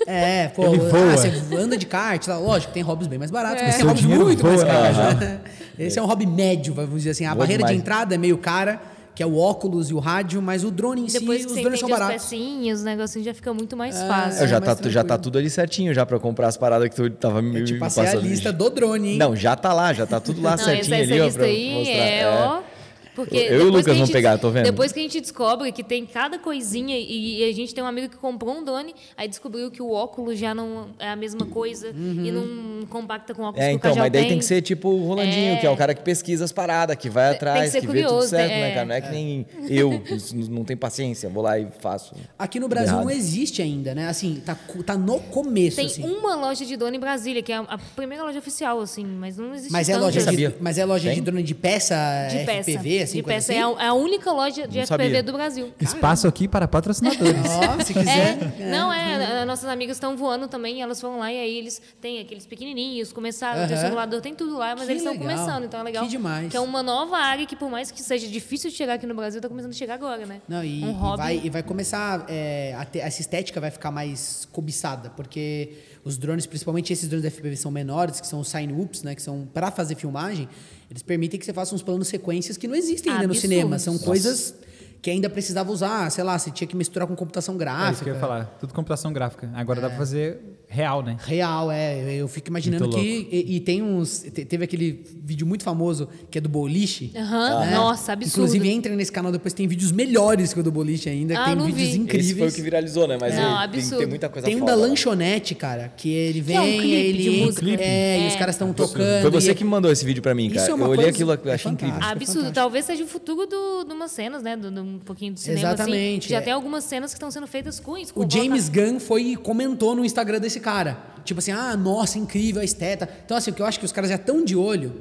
É, pô, Ele ah, voa. você anda de kart, tá? lógico, tem hobbies bem mais baratos, É. mas tem hobbies muito mais voa. caros. né? Esse é um hobby médio, vamos dizer assim. A Voa barreira de demais. entrada é meio cara, que é o óculos e o rádio, mas o drone em Depois si, que os você drones são entende as baratos. pecinhas, os negocinhos já fica muito mais É, fácil. Eu já, mais tá, já tá tudo ali certinho já pra comprar as paradas que tu tava me Eu te me passei a passando. lista do drone, hein? Não, já tá lá, já tá tudo lá Não, certinho essa, essa ali, ó, lista pra aí mostrar. é, ó. Porque Eu e o depois Lucas que a vamos gente- pegar, tô vendo. Depois que a gente descobre que tem cada coisinha e, e a gente tem um amigo que comprou um drone, aí descobriu que o óculos já não é a mesma coisa e não compacta com o óculos É, que o então, mas daí tem. tem que ser tipo o Rolandinho, É. que é o cara que pesquisa as paradas, que vai atrás, ser que vê tudo curioso, certo, é. né, cara? Não é que nem eu, que não tem paciência, vou lá e faço. Aqui no Brasil Errado. não existe ainda, né? Assim, tá, tá no começo, Tem assim. uma loja de drone em Brasília, que é a, primeira loja oficial, assim, mas não existe Mas é loja de, sabia. mas é loja de drone de peça, de peça. Assim, de peça. assim? É, a, é a única loja de Não FPV sabia. do Brasil. Espaço aqui para patrocinadores. Ó, se quiser. É, não, é, a- nossas amigas estão voando também, elas foram lá e aí eles têm aqueles pequenininhos, começaram, tem Aham. simulador, tem tudo lá, mas Que eles estão começando, então é legal. Que demais. Que é uma nova área que, por mais que seja difícil de chegar aqui no Brasil, tá começando a chegar agora, né? Não, e, um e hobby. vai, e vai começar. é, a ter- essa estética vai ficar mais cobiçada, porque os drones, principalmente esses drones da FPV, são menores, que são os sign-ups, né? Que são para fazer filmagem, eles permitem que você faça uns planos sequências que não existem ainda no Absurdos. cinema. São Nossa. coisas que ainda precisava usar, sei lá, você tinha que misturar com computação É gráfica. isso que eu ia falar. Tudo computação gráfica. Agora dá pra fazer real, né? Real, é. Eu fico imaginando que. E, e tem uns. te- Teve aquele vídeo muito famoso que é do boliche. Aham, nossa, absurdo. Inclusive, entrem nesse canal depois, tem vídeos melhores que o do boliche ainda. que Ah, tem não vídeos vi. incríveis. Esse foi o que viralizou, né? Mas Não, ele- tem, absurdo. tem muita coisa Tem um foda da lá. lanchonete, cara, que ele vem, Que é um clipe ele de entra- música. É, e É. os caras estão tocando. Foi você e- que me mandou esse vídeo pra mim, Isso cara. é uma eu olhei aquilo, eu é achei incrível. Absurdo. Talvez seja o futuro do, de umas cenas, né? Do, de um pouquinho do cinema. assim. Exatamente, Já é. tem algumas cenas que estão sendo feitas com isso. O James Gunn foi e comentou no Instagram desse cara. Tipo assim, ah, nossa, incrível a esteta. Então, assim, o que eu acho que os caras já estão de olho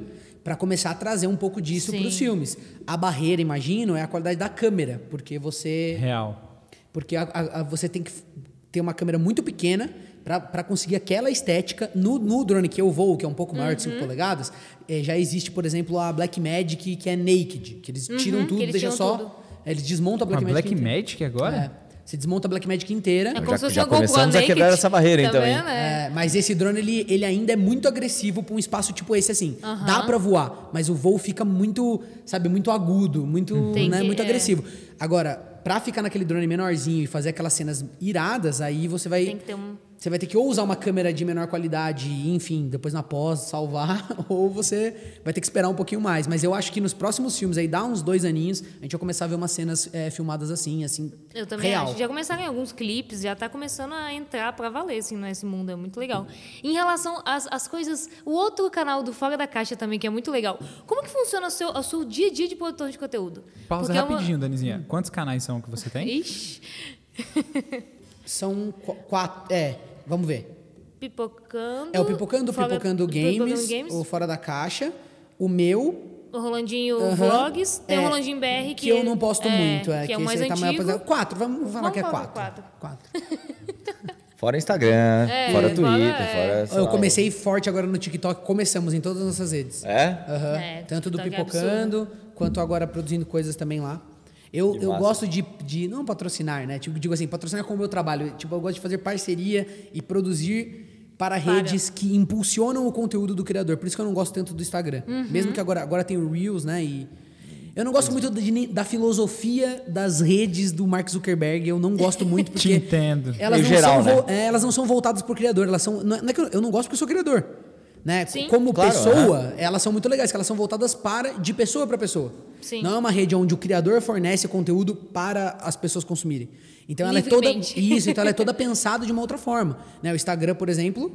pra começar a trazer um pouco disso Sim. pros filmes. A barreira, imagino, é a qualidade da câmera, porque você Real. Porque a- a- a- você tem que ter uma câmera muito pequena para conseguir aquela estética. No, no drone que eu vou, que é um pouco maior de Uhum. 5 polegadas, eh, já existe, por exemplo, a Blackmagic, que é naked, que eles tiram Uhum, tudo, eles deixa tiram só. tudo. Eles desmontam a Blackmagic. Black inteira. Magic agora? É. Você desmonta a Blackmagic inteira. É como Já- se fosse já começamos a quebrar essa barreira, Tá então, hein? vendo? É. É, mas esse drone, ele, ele ainda é muito agressivo para um espaço tipo esse, assim. Dá para voar, mas o voo fica muito, sabe, muito agudo, muito, Tem né, que- muito é. agressivo. Agora, pra ficar naquele drone menorzinho e fazer aquelas cenas iradas, aí você vai... Tem que ter um- Você vai ter que ou usar uma câmera de menor qualidade e, enfim, depois na pós salvar, ou você vai ter que esperar um pouquinho mais. Mas eu acho que nos próximos filmes, aí dá uns dois aninhos, a gente vai começar a ver umas cenas é, filmadas assim, assim, Eu também real. acho. Já começaram em alguns clipes, já tá começando a entrar pra valer, assim, nesse mundo. É muito legal. Em relação às, às coisas... O outro canal do Fora da Caixa também, que é muito legal. Como que funciona o seu, o seu dia a dia de produtor de conteúdo? Pausa Porque é uma- rapidinho, Danizinha. Quantos canais são que você tem? Ixi, São qu- quatro... É, vamos ver. pipocando... É o Pipocando, o Fora- Pipocando Games, o Fora da Caixa, o meu, o Rolandinho. Vlogs, tem É, o Rolandinho BR, que, que, eu não posto muito. É, que é o mais esse aí tá antigo. apresentado. Quatro, vamos falar Vamos que é quatro. quatro. Quatro. Fora Instagram, É, fora fora- Twitter, é. fora. Eu lá, comecei forte agora no TikTok, começamos em todas as nossas redes. É? Aham. É, Tanto do é Pipocando, quanto agora produzindo coisas também lá. Eu, Que eu massa. gosto de, de. Não patrocinar, né? Tipo, digo assim, patrocinar com o meu trabalho. Tipo, eu gosto de fazer parceria e produzir para, redes que impulsionam o conteúdo do criador. Por isso que eu não gosto tanto do Instagram. Uhum. Mesmo que agora, agora tem o Reels, né? E. Eu não gosto muito de da filosofia das redes do Mark Zuckerberg. Eu não gosto muito porque. entendo. Elas, Em não geral, são né? é, elas não são voltadas para o criador. Elas são. Não é não é que eu, eu não gosto porque eu sou criador. Né? Sim. Como Claro, pessoa, elas são muito legais, que elas são voltadas para de pessoa para pessoa. Sim. Não é uma rede onde o criador fornece conteúdo para as pessoas consumirem. Então ela é toda isso, então ela é toda pensada de uma outra forma. Né? O Instagram, por exemplo,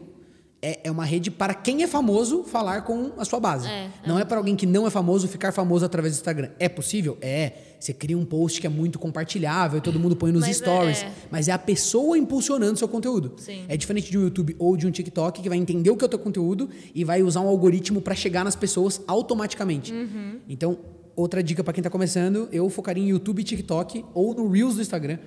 é, é uma rede para quem é famoso falar com a sua base. É, é não é para alguém que não é famoso ficar famoso através do Instagram. É possível? É. Você cria um post que é muito compartilhável, todo mundo põe nos Mas é- stories. é. Mas é a pessoa impulsionando seu conteúdo. Sim. É diferente de um YouTube ou de um TikTok que vai entender o que é o teu conteúdo e vai usar um algoritmo para chegar nas pessoas automaticamente. Uhum. Então, outra dica para quem tá começando, eu focaria em YouTube e TikTok ou no Reels do Instagram,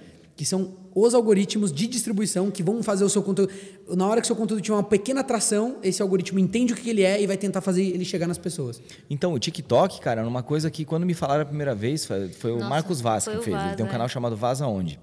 que são os algoritmos de distribuição que vão fazer o seu conteúdo. Na hora que o seu conteúdo tiver uma pequena atração, esse algoritmo entende o que ele é e vai tentar fazer ele chegar nas pessoas. Então, o TikTok, cara, era uma coisa que quando me falaram a primeira vez, foi, foi o Nossa, Marcos Vaz que o fez. ele Vaz, tem um é. canal chamado Vaza Onde.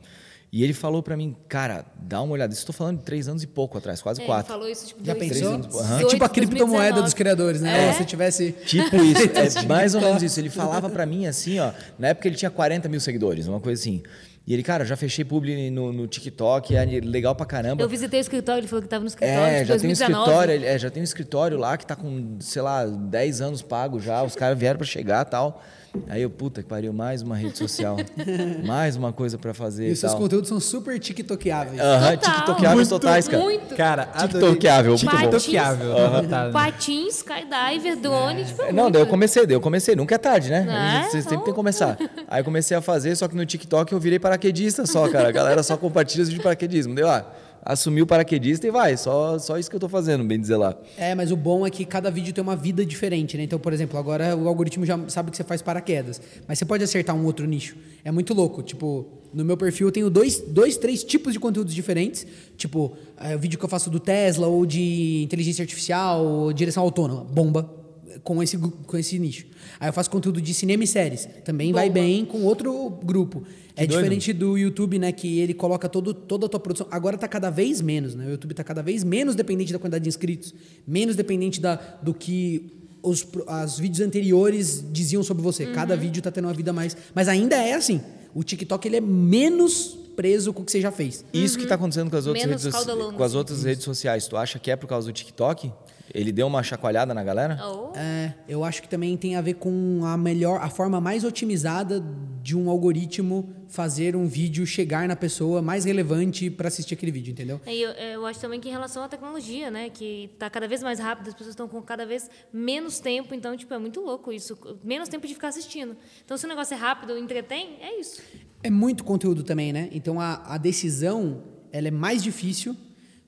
E ele falou pra mim, cara, dá uma olhada. Isso eu tô falando de três anos e pouco atrás, quase É, quatro. Ele falou isso, tipo, Já dois- pensou? anos, É aham. tipo a 2018, criptomoeda dos 2019. criadores, né? É. Se tivesse. Tipo isso, é mais ou menos isso. Ele falava pra mim assim, ó. Na época ele tinha 40 mil seguidores, uma coisa assim. E ele, cara, já fechei publi no, no TikTok, é legal pra caramba. Eu visitei o escritório, ele falou que tava no escritório É, já tem um 2019. escritório, é, já tem um escritório lá que tá com, sei lá, 10 anos pago já, os caras vieram pra chegar e tal. Aí eu, puta que pariu, mais uma rede social, mais uma coisa pra fazer E e os seus tal. conteúdos são super tiktokeáveis. Aham, Total. tiktokeáveis Muito, totais, cara. Muito. Cara, TikTokeável, muito bom. TikTokeável. tá. Patins, skydiver, drone, tipo, Não, muito. daí eu comecei, daí eu comecei. Nunca é tarde, né? É, Você sempre tem que começar. Aí eu comecei a fazer, só que no TikTok eu virei paraquedista só, cara. A galera só compartilha os vídeos de paraquedismo. Deu, ah, assumi o paraquedista e vai. Só, só isso que eu tô fazendo, bem dizer lá. É, mas o bom é que cada vídeo tem uma vida diferente, né? Então, por exemplo, agora o algoritmo já sabe que você faz paraquedas. Mas você pode acertar um outro nicho. É muito louco. Tipo, no meu perfil eu tenho dois, dois três tipos de conteúdos diferentes. Tipo, é, o vídeo que eu faço do Tesla, ou de inteligência artificial, ou direção autônoma. Bomba. Com esse, com esse nicho. Aí eu faço conteúdo de cinema e séries. Também vai Bomba. bem com outro grupo. É doido. diferente do YouTube, né? Que ele coloca todo, toda a tua produção. Agora tá cada vez menos, né? O YouTube tá cada vez menos dependente da quantidade de inscritos, menos dependente da, do que os as vídeos anteriores diziam sobre você. Cada vídeo tá tendo uma vida a mais. Mas ainda é assim. O TikTok ele é menos preso com o que você já fez. Isso que tá acontecendo com as outras, Menos redes, com as assim. outras redes sociais. Tu acha que é por causa do TikTok? Ele deu uma chacoalhada na galera? Oh. É, eu acho que também tem a ver com a melhor, a forma mais otimizada de um algoritmo fazer um vídeo chegar na pessoa mais relevante para assistir aquele vídeo, entendeu? E eu, eu acho também que em relação à tecnologia, né? Que tá cada vez mais rápido, as pessoas estão com cada vez menos tempo, então, tipo, é muito louco isso. Menos tempo de ficar assistindo. Então, se o negócio é rápido, entretém, é isso. É muito conteúdo também, né? Então a, a decisão ela é mais difícil.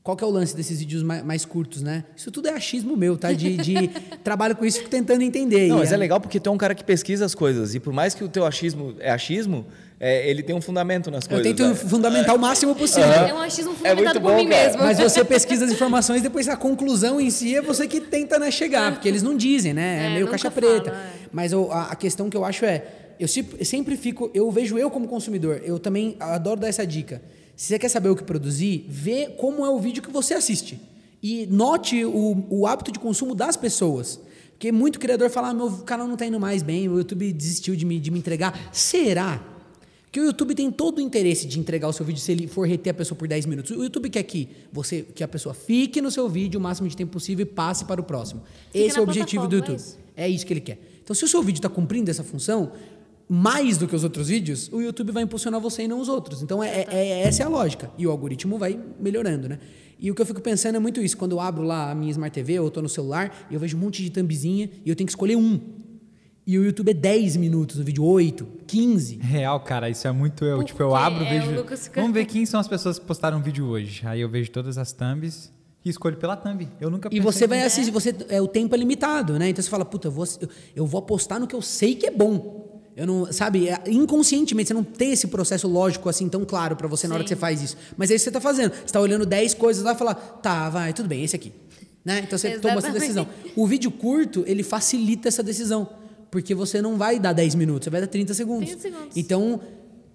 Qual que é o lance desses vídeos mais, mais curtos, né? Isso tudo é achismo meu, tá? De, de trabalho com isso, fico tentando entender. Não, mas é legal porque tu é um cara que pesquisa as coisas. E por mais que o teu achismo é achismo, é, ele tem um fundamento nas Eu coisas. tento né? fundamentar o máximo possível. É um achismo fundamentado muito por bom, mim cara. mesmo. Mas você pesquisa as informações, depois a conclusão em si é você que tenta né, chegar, porque eles não dizem, né? É, É, meio caixa fala, preta. é. Mas eu- a, a questão que eu acho é, eu se- sempre fico, eu vejo eu como consumidor, eu também adoro dar essa dica. Se você quer saber o que produzir, vê como é o vídeo que você assiste. E note o, o hábito de consumo das pessoas. Porque muito criador fala, ah, meu canal não tá indo mais bem, o YouTube desistiu de me, de me entregar. Será? Que o YouTube tem todo o interesse de entregar o seu vídeo se ele for reter a pessoa por 10 minutos. O YouTube quer que você que a pessoa fique no seu vídeo o máximo de tempo possível e passe para o próximo. Esse é o objetivo do YouTube. é É isso que ele quer. Então, se o seu vídeo está cumprindo essa função, mais do que os outros vídeos, o YouTube vai impulsionar você e não os outros. Então, é, é- é- essa é a lógica. E o algoritmo vai melhorando, né? E o que eu fico pensando é muito isso. Quando eu abro lá a minha Smart TV ou eu tô no celular, e eu vejo um monte de thumbzinha e eu tenho que escolher um. E o YouTube é 10 minutos, o vídeo 8, 15. Real, cara, isso é muito eu. Por tipo, eu abro, É, vejo. Vamos ver quem são as pessoas que postaram um vídeo hoje. Aí eu vejo todas as thumbs e escolho pela thumb. Eu nunca E você vai assistir, você, é, o tempo é limitado, né? Então você fala, puta, eu vou, eu, eu vou apostar no que eu sei que é bom. Eu não, sabe, é, inconscientemente, você não tem esse processo lógico assim tão claro pra você na hora que Sim. você faz isso. Mas é isso que você tá fazendo. Você tá olhando 10 coisas lá e fala, tá, vai, tudo bem, esse aqui. Né? Então você toma essa decisão. O vídeo curto, ele facilita essa decisão. Porque você não vai dar 10 minutos, você vai dar 30 segundos. 30 segundos. Então,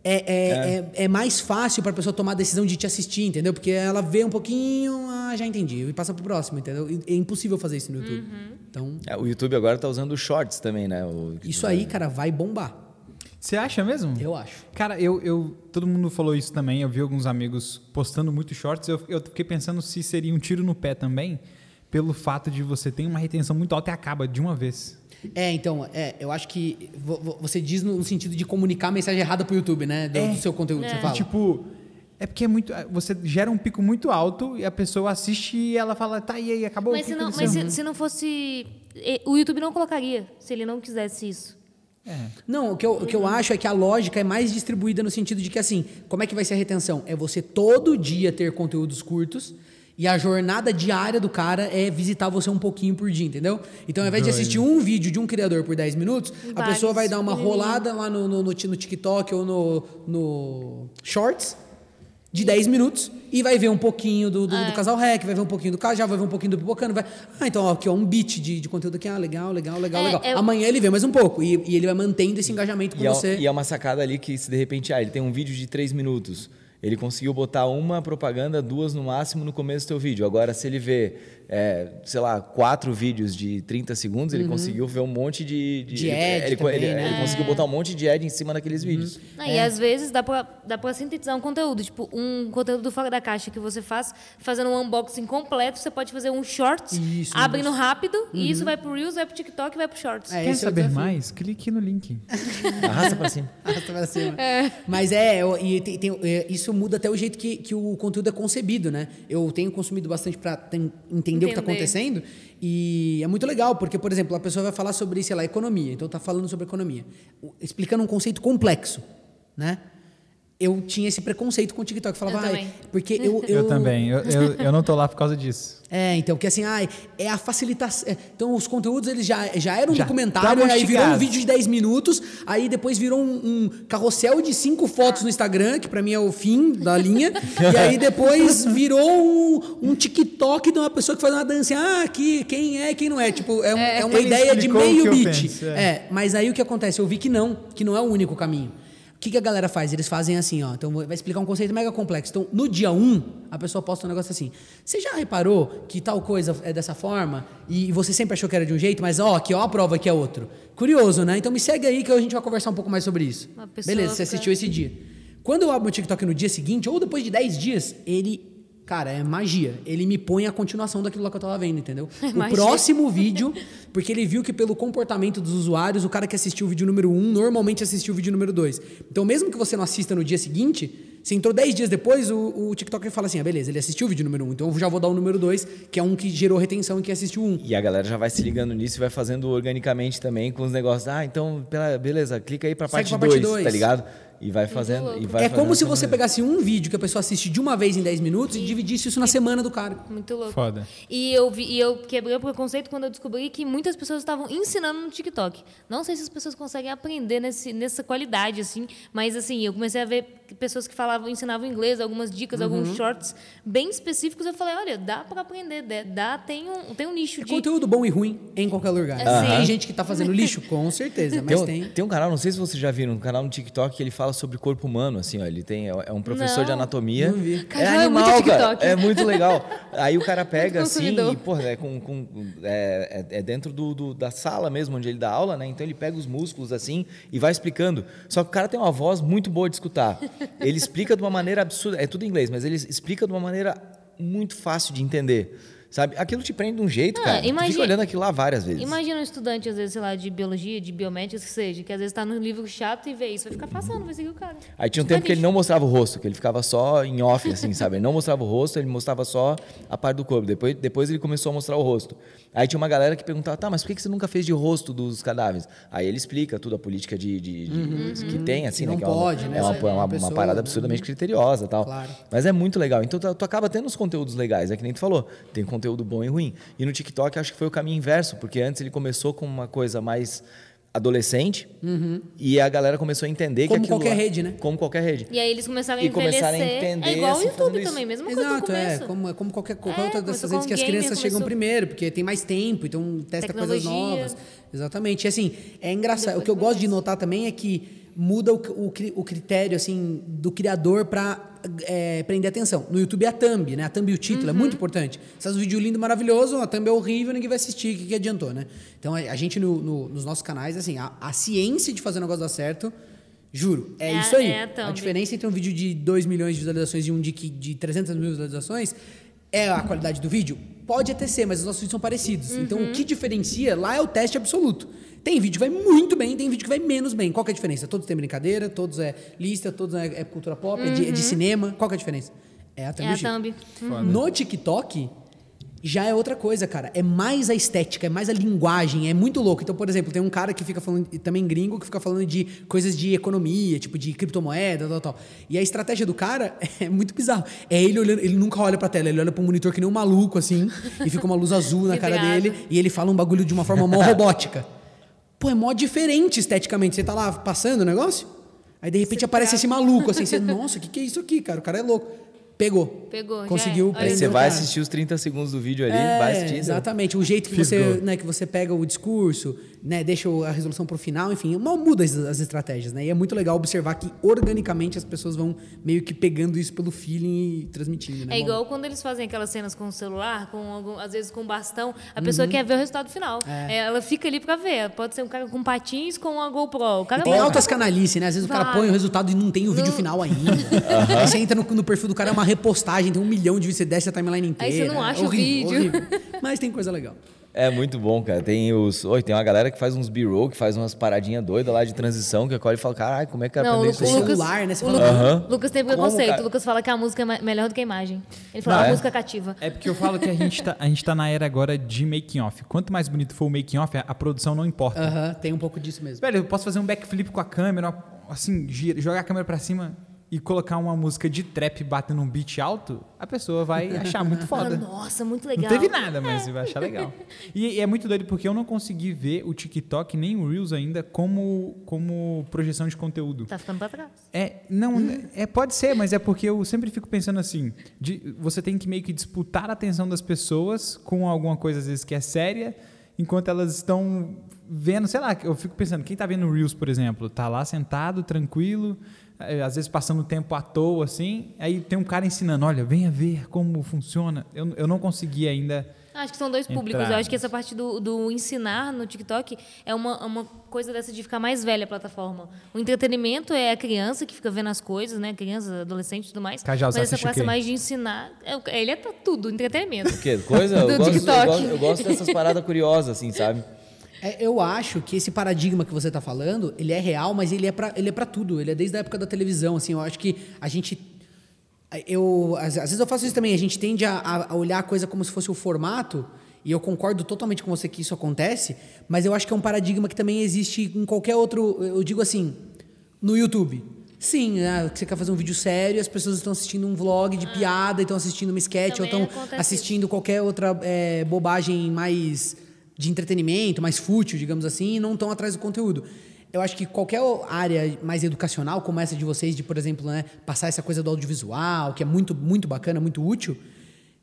é, é, é. é mais fácil para a pessoa tomar a decisão de te assistir, entendeu? Porque ela vê um pouquinho, ah, já entendi, e passa pro próximo, entendeu? É impossível fazer isso no YouTube. Uhum. Então, É, o YouTube agora tá usando shorts também, né? O- isso aí, cara, vai bombar. Você acha mesmo? Eu acho. Cara, eu, eu, todo mundo falou isso também. Eu vi alguns amigos postando muito shorts. Eu, eu fiquei pensando se seria um tiro no pé também, pelo fato de você ter uma retenção muito alta e acaba de uma vez. É, então, é, eu acho que vo- vo- você diz no sentido de comunicar a mensagem errada pro YouTube, né? Do, do seu conteúdo, que você É. fala. Tipo, é porque é muito. Você gera um pico muito alto e a pessoa assiste e ela fala, tá, e aí, acabou? Mas, O que se não, aconteceu?" mas se, se não fosse. O YouTube não colocaria se ele não quisesse isso. É. Não, o que, eu, o que eu acho é que a lógica é mais distribuída no sentido de que, assim, como é que vai ser a retenção? É você todo dia ter conteúdos curtos e a jornada diária do cara é visitar você um pouquinho por dia, entendeu? Então, ao invés de assistir um vídeo de um criador por 10 minutos, a Vários, pessoa vai dar uma pequenininho. rolada lá no, no, no, no TikTok ou no, no Shorts de 10 minutos e vai ver um pouquinho do, do, É. do Casal Rec, vai ver um pouquinho do Cajal, vai ver um pouquinho do Pipocano, vai... Ah, então, ó, aqui, ó, um beat de, de conteúdo aqui, ah, legal, legal, legal, É, legal. é- Amanhã ele vê mais um pouco e, e ele vai mantendo esse engajamento com E é, você. e é uma sacada ali que se de repente, ah, ele tem um vídeo de três minutos. Ele conseguiu botar uma propaganda, duas no máximo no começo do teu vídeo. Agora, se ele vê, é, sei lá, quatro vídeos de 30 segundos, ele conseguiu ver um monte de... Uhum. De ele, ad ele, também, ele- né? ele conseguiu botar um monte de ad em cima daqueles Uhum. vídeos. Ah, E às vezes dá pra, dá pra sintetizar um conteúdo, tipo um conteúdo fora da caixa que você faz fazendo um unboxing completo, você pode fazer um shorts, Isso, abrindo rápido, e isso vai pro Reels, vai pro TikTok e vai pro Shorts. É, Quer é saber mais? Clique no link. Arrasta pra cima. Arrasta pra cima. Mas é, eu- e tem- tem- é, isso muda até o jeito que, que o conteúdo é concebido, né? Eu tenho consumido bastante para entender, o que está Entender. acontecendo e é muito legal, porque, por exemplo, a pessoa vai falar sobre, sei lá, economia, então tá falando sobre economia, explicando um conceito complexo, né? Eu tinha esse preconceito com o TikTok, eu falava, Eu "Ai, também." porque eu, Eu, também. Eu, eu, eu não tô lá por causa disso. É, então, que assim, ai, é a facilitação. é, então, os conteúdos eles já, já eram um Já documentário, estavam aí virou um vídeo de 10 minutos, aí depois virou um, um carrossel de cinco fotos no Instagram, que pra mim é o fim da linha, e aí depois virou um, um TikTok de uma pessoa que faz uma dança. Ah, aqui, quem é, quem não é. Tipo, é, um- é uma ideia de meio eu beat. penso, é. é. mas aí o que acontece? Eu vi que não, que não é o único caminho. O que, que a galera faz? Eles fazem assim, ó. Então, vai explicar um conceito mega complexo. Então, no dia 1, um, a pessoa posta um negócio assim. Você já reparou que tal coisa é dessa forma? E você sempre achou que era de um jeito, mas ó, aqui ó a prova que é outro. Curioso, né? Então me segue aí que a gente vai conversar um pouco mais sobre isso. Beleza, você fica- assistiu esse dia. Quando eu abro meu TikTok no dia seguinte, ou depois de 10 dias, ele. Cara, é magia. Ele me põe a continuação daquilo lá que eu tava vendo, entendeu? o magia. próximo vídeo, porque ele viu que pelo comportamento dos usuários, o cara que assistiu o vídeo número 1 normalmente assistiu o vídeo número 2. Então, mesmo que você não assista no dia seguinte, se entrou 10 dias depois, o, o TikTok fala assim: ah, beleza, ele assistiu o vídeo número 1, então eu já vou dar o número 2, que é um que gerou retenção e que assistiu um. E a galera já vai se ligando nisso e vai fazendo organicamente também com os negócios. Ah, então, pela- beleza, clica aí pra Segue parte pra parte 2, dois. tá ligado? E vai fazendo. E vai É como se você pegasse um vídeo que a pessoa assiste de uma vez em 10 minutos e dividisse isso na semana do cara. Muito louco. Foda. E eu, vi, e eu quebrei o preconceito quando eu descobri que muitas pessoas estavam ensinando no TikTok. Não sei se as pessoas conseguem aprender nesse, nessa qualidade, assim, mas assim, eu comecei a ver pessoas que falavam, ensinavam inglês, algumas dicas, Uhum. alguns shorts bem específicos. Eu falei, olha, dá para aprender, dá- tem um, tem um nicho É de. conteúdo bom e ruim em qualquer lugar. Aham. Tem gente que tá fazendo lixo, com certeza, mas tem, um, tem. tem um canal, não sei se vocês já viram, um canal no TikTok que ele fala sobre corpo humano, assim, ó. Ele tem, é um professor de Não. anatomia. Não vi. É Cara, é animal, muito cara. TikTok. É muito legal. Aí o cara pega Muito assim e, porra, é, com, com- é, é- é dentro do, do- da sala mesmo, onde ele dá aula, né? Então ele pega os músculos assim e vai explicando. Só que o cara tem uma voz muito boa de escutar. Ele explica de uma maneira absurda. É tudo em inglês, mas ele explica de uma maneira muito fácil de entender. Sabe? Aquilo te prende de um jeito, Ah, cara. Tu imagina- fica olhando aquilo lá várias vezes. Imagina um estudante, às vezes, sei lá, de biologia, de biomédicas, que seja, que às vezes está num livro chato e vê isso, vai ficar passando, vai seguir o cara. Aí tinha um tempo que ele não mostrava o rosto, que ele ficava só em off, assim, sabe? Ele não mostrava o rosto, ele mostrava só a parte do corpo. Depois, depois ele começou a mostrar o rosto. Aí tinha uma galera que perguntava, tá, mas por que que você nunca fez de rosto dos cadáveres? Aí ele explica tudo, a política de, de- de- que tem, assim, Que né? não que é uma- pode, né? É uma, Essa- uma, uma pessoa- parada absurdamente criteriosa e tal. Claro. Mas é muito legal. Então tu, tu acaba tendo uns conteúdos legais, é que nem tu falou. Tem conteúdo bom e ruim. E no TikTok acho que foi o caminho inverso, porque antes ele começou com uma coisa mais adolescente e a galera começou a entender Como que aquilo qualquer lá- rede, né? Como qualquer rede. E aí eles começaram a E começaram a entender, é igual o assim, YouTube fazendo isso. também, no Exato, é. Como, como qualquer, qualquer É, outra dessas redes que as crianças chegam começou- primeiro, porque tem mais tempo, então testa coisas Tecnologia. novas. Exatamente. E assim, é engraçado. Depois O que eu gosto de notar também é que muda o, o, o critério assim do criador para prender atenção. No YouTube é a thumb, né? A thumb e o título é Uhum. muito importante. Se faz um vídeo lindo, maravilhoso, a thumb é horrível, ninguém vai assistir, o que, que adiantou, né? Então a, a gente no- no- nos nossos canais, assim, a, a ciência de fazer o negócio dar certo, juro, é, É a- isso aí. é a thumb. diferença entre um vídeo de 2 milhões de visualizações e um de, de 300 mil visualizações é a qualidade do vídeo? Pode até ser, mas os nossos vídeos são parecidos. Então, o que diferencia lá é o teste absoluto. Tem vídeo que vai muito bem, tem vídeo que vai menos bem. Qual que é a diferença? Todos têm brincadeira, todos é lista, todos é, é cultura pop, é, de, é de cinema. Qual que é a diferença? É a thumb. É a thumb. No TikTok, já é outra coisa, cara. É mais a estética, é mais a linguagem, é muito louco. Então, por exemplo, tem um cara que fica falando, também gringo, que fica falando de coisas de economia, tipo de criptomoeda, tal, tal. E a estratégia do cara é muito bizarro. É ele olhando, ele nunca olha pra tela, ele olha pro monitor que nem um maluco, assim, e fica uma luz azul na cara dele, e ele fala um bagulho de uma forma mó robótica. Pô, é mó diferente esteticamente. Você tá lá passando o negócio, aí de repente aparece esse maluco, assim, você, nossa, o que, que é isso aqui, cara? O cara é louco. Pegou. Pegou, Conseguiu é. Aí você vai assistir os 30 segundos do vídeo ali, É, vai assistir. Exatamente. O jeito que você, né, que você pega o discurso, né, deixa o- a resolução pro final, enfim, mal muda as, as estratégias, né? E é muito legal observar que organicamente as pessoas vão meio que pegando isso pelo feeling e transmitindo, né? É Bom, igual quando eles fazem aquelas cenas com o celular, com algum- às vezes com bastão, a Uhum. pessoa quer ver o resultado final. É, Ela fica ali pra ver. Pode ser um cara com patins com uma GoPro. O cara tem vai- altas canalices, né? Às vezes o cara Vai. põe o resultado e não tem o vídeo Não. final ainda. Aí você entra no, no perfil do cara, é uma repostagem, tem um milhão de vídeos, você desce a timeline inteira. Aí você não é acha o horrível, vídeo. horrível. Mas tem coisa legal. É muito bom, cara. Tem os. Oi, tem uma galera que faz uns B-roll, que faz umas paradinhas doidas lá de transição, que a Corey fala, caralho, como é que eu Lu- isso? Lucas, Celular, né? Você o fala, Lucas. Lucas tem preconceito. O Lucas fala que a música é me- melhor do que a imagem. Ele fala Não a é? música cativa. É porque eu falo que a gente tá, a gente tá na era agora de making off. Quanto mais bonito for o making off, a, a produção não importa. Aham, tem um pouco disso mesmo. Velho, eu posso fazer um backflip com a câmera, assim, gira- jogar a câmera pra cima e colocar uma música de trap batendo um beat alto, a pessoa vai achar muito foda. nossa, muito Não legal. teve nada, mas vai achar legal. E, e é muito doido porque eu não consegui ver o TikTok nem o Reels ainda como, como projeção de conteúdo. Tá ficando pra trás. É, não, é, pode ser, mas é porque eu sempre fico pensando assim, de, você tem que meio que disputar a atenção das pessoas com alguma coisa às vezes que é séria, enquanto elas estão vendo, sei lá, eu fico pensando, quem tá vendo Reels, por exemplo, tá lá sentado, tranquilo, às vezes passando tempo à toa, assim, aí tem um cara ensinando, olha, venha ver como funciona. Eu, eu não consegui ainda... Acho que são dois públicos. Entrar. Eu acho que essa parte do, do ensinar no TikTok é uma, uma coisa dessa de ficar mais velha a plataforma. O entretenimento é a criança que fica vendo as coisas, né? Criança, adolescente e tudo mais. Cajal, Mas essa parte mais de ensinar, é- ele é pra tudo, entretenimento. O quê? Coisa? Eu gosto, eu, gosto, eu gosto dessas paradas curiosas, assim, sabe? É, eu acho que esse paradigma que você está falando, ele é real, mas ele é para ele é para tudo. Ele é desde a época da televisão, assim. Eu acho que a gente eu às, às vezes eu faço isso também. A gente tende a, a olhar a coisa como se fosse o formato. E eu concordo totalmente com você que isso acontece, mas eu acho que é um paradigma que também existe em qualquer outro. Eu digo assim, no YouTube. Sim, né, você quer fazer um vídeo sério, as pessoas estão assistindo um vlog de piada, estão assistindo uma sketch, ou estão assistindo qualquer outra é, bobagem mais de entretenimento, mais fútil, digamos assim, e não estão atrás do conteúdo. Eu acho que qualquer área mais educacional, como essa de vocês, de, por exemplo, né, passar essa coisa do audiovisual, que é muito, muito bacana, muito útil,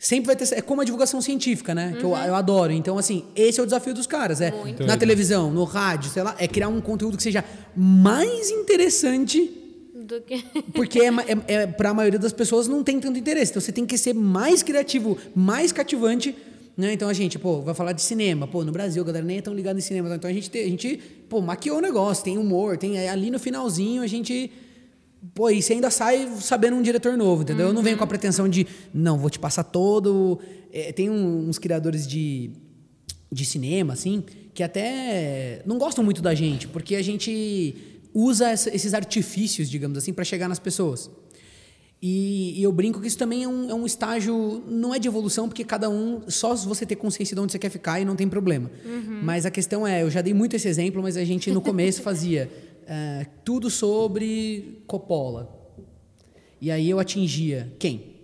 sempre vai ter. É como a divulgação científica, né? Que eu, eu adoro. Então, assim, esse é o desafio dos caras. É Muito. na televisão, no rádio, sei lá, é criar um conteúdo que seja mais interessante Do que... porque é, é, é, para a maioria das pessoas não tem tanto interesse. Então você tem que ser mais criativo, mais cativante. Né? Então a gente, pô, vai falar de cinema. Pô, no Brasil a galera nem é tão ligada em cinema. Então a gente, a gente pô, maquiou o negócio, tem humor, tem ali no finalzinho a gente. Pô, e você ainda sai sabendo um diretor novo, entendeu? Eu não venho com a pretensão de, não, vou te passar todo. É, tem uns criadores de, de cinema, assim, que até não gostam muito da gente, porque a gente usa esses artifícios, digamos assim, para chegar nas pessoas. E, e eu brinco que isso também é um, é um estágio, não é de evolução, porque cada um, só se você ter consciência de onde você quer ficar e não tem problema. Mas a questão é, eu já dei muito esse exemplo, mas a gente no começo fazia eh, tudo sobre Coppola. E aí eu atingia quem?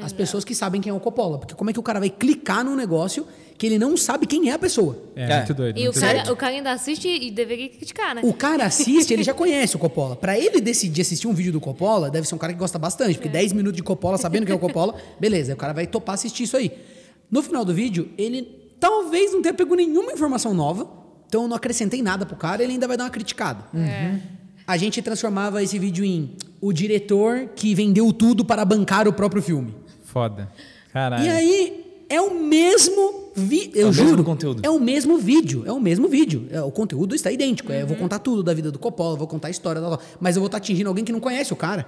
As pessoas que sabem quem é o Coppola. Porque como é que o cara vai clicar num negócio que ele não sabe quem é a pessoa? É, É. muito doido. E o muito cara, doido. o cara ainda assiste e deveria criticar, né? O cara assiste, ele já conhece o Coppola. Pra ele decidir assistir um vídeo do Coppola, deve ser um cara que gosta bastante, porque 10 minutos de Coppola, sabendo que é o Coppola, beleza, o cara vai topar assistir isso aí. No final do vídeo, ele talvez não tenha pego nenhuma informação nova, então eu não acrescentei nada pro cara, ele ainda vai dar uma criticada. A gente transformava esse vídeo em o diretor que vendeu tudo para bancar o próprio filme. Foda. Caralho. E aí é o mesmo vídeo, eu É o mesmo juro. conteúdo. É o mesmo vídeo, é o mesmo vídeo. É, o conteúdo está idêntico. É, eu vou contar tudo da vida do Coppola, vou contar a história, tal. mas eu vou estar atingindo alguém que não conhece o cara,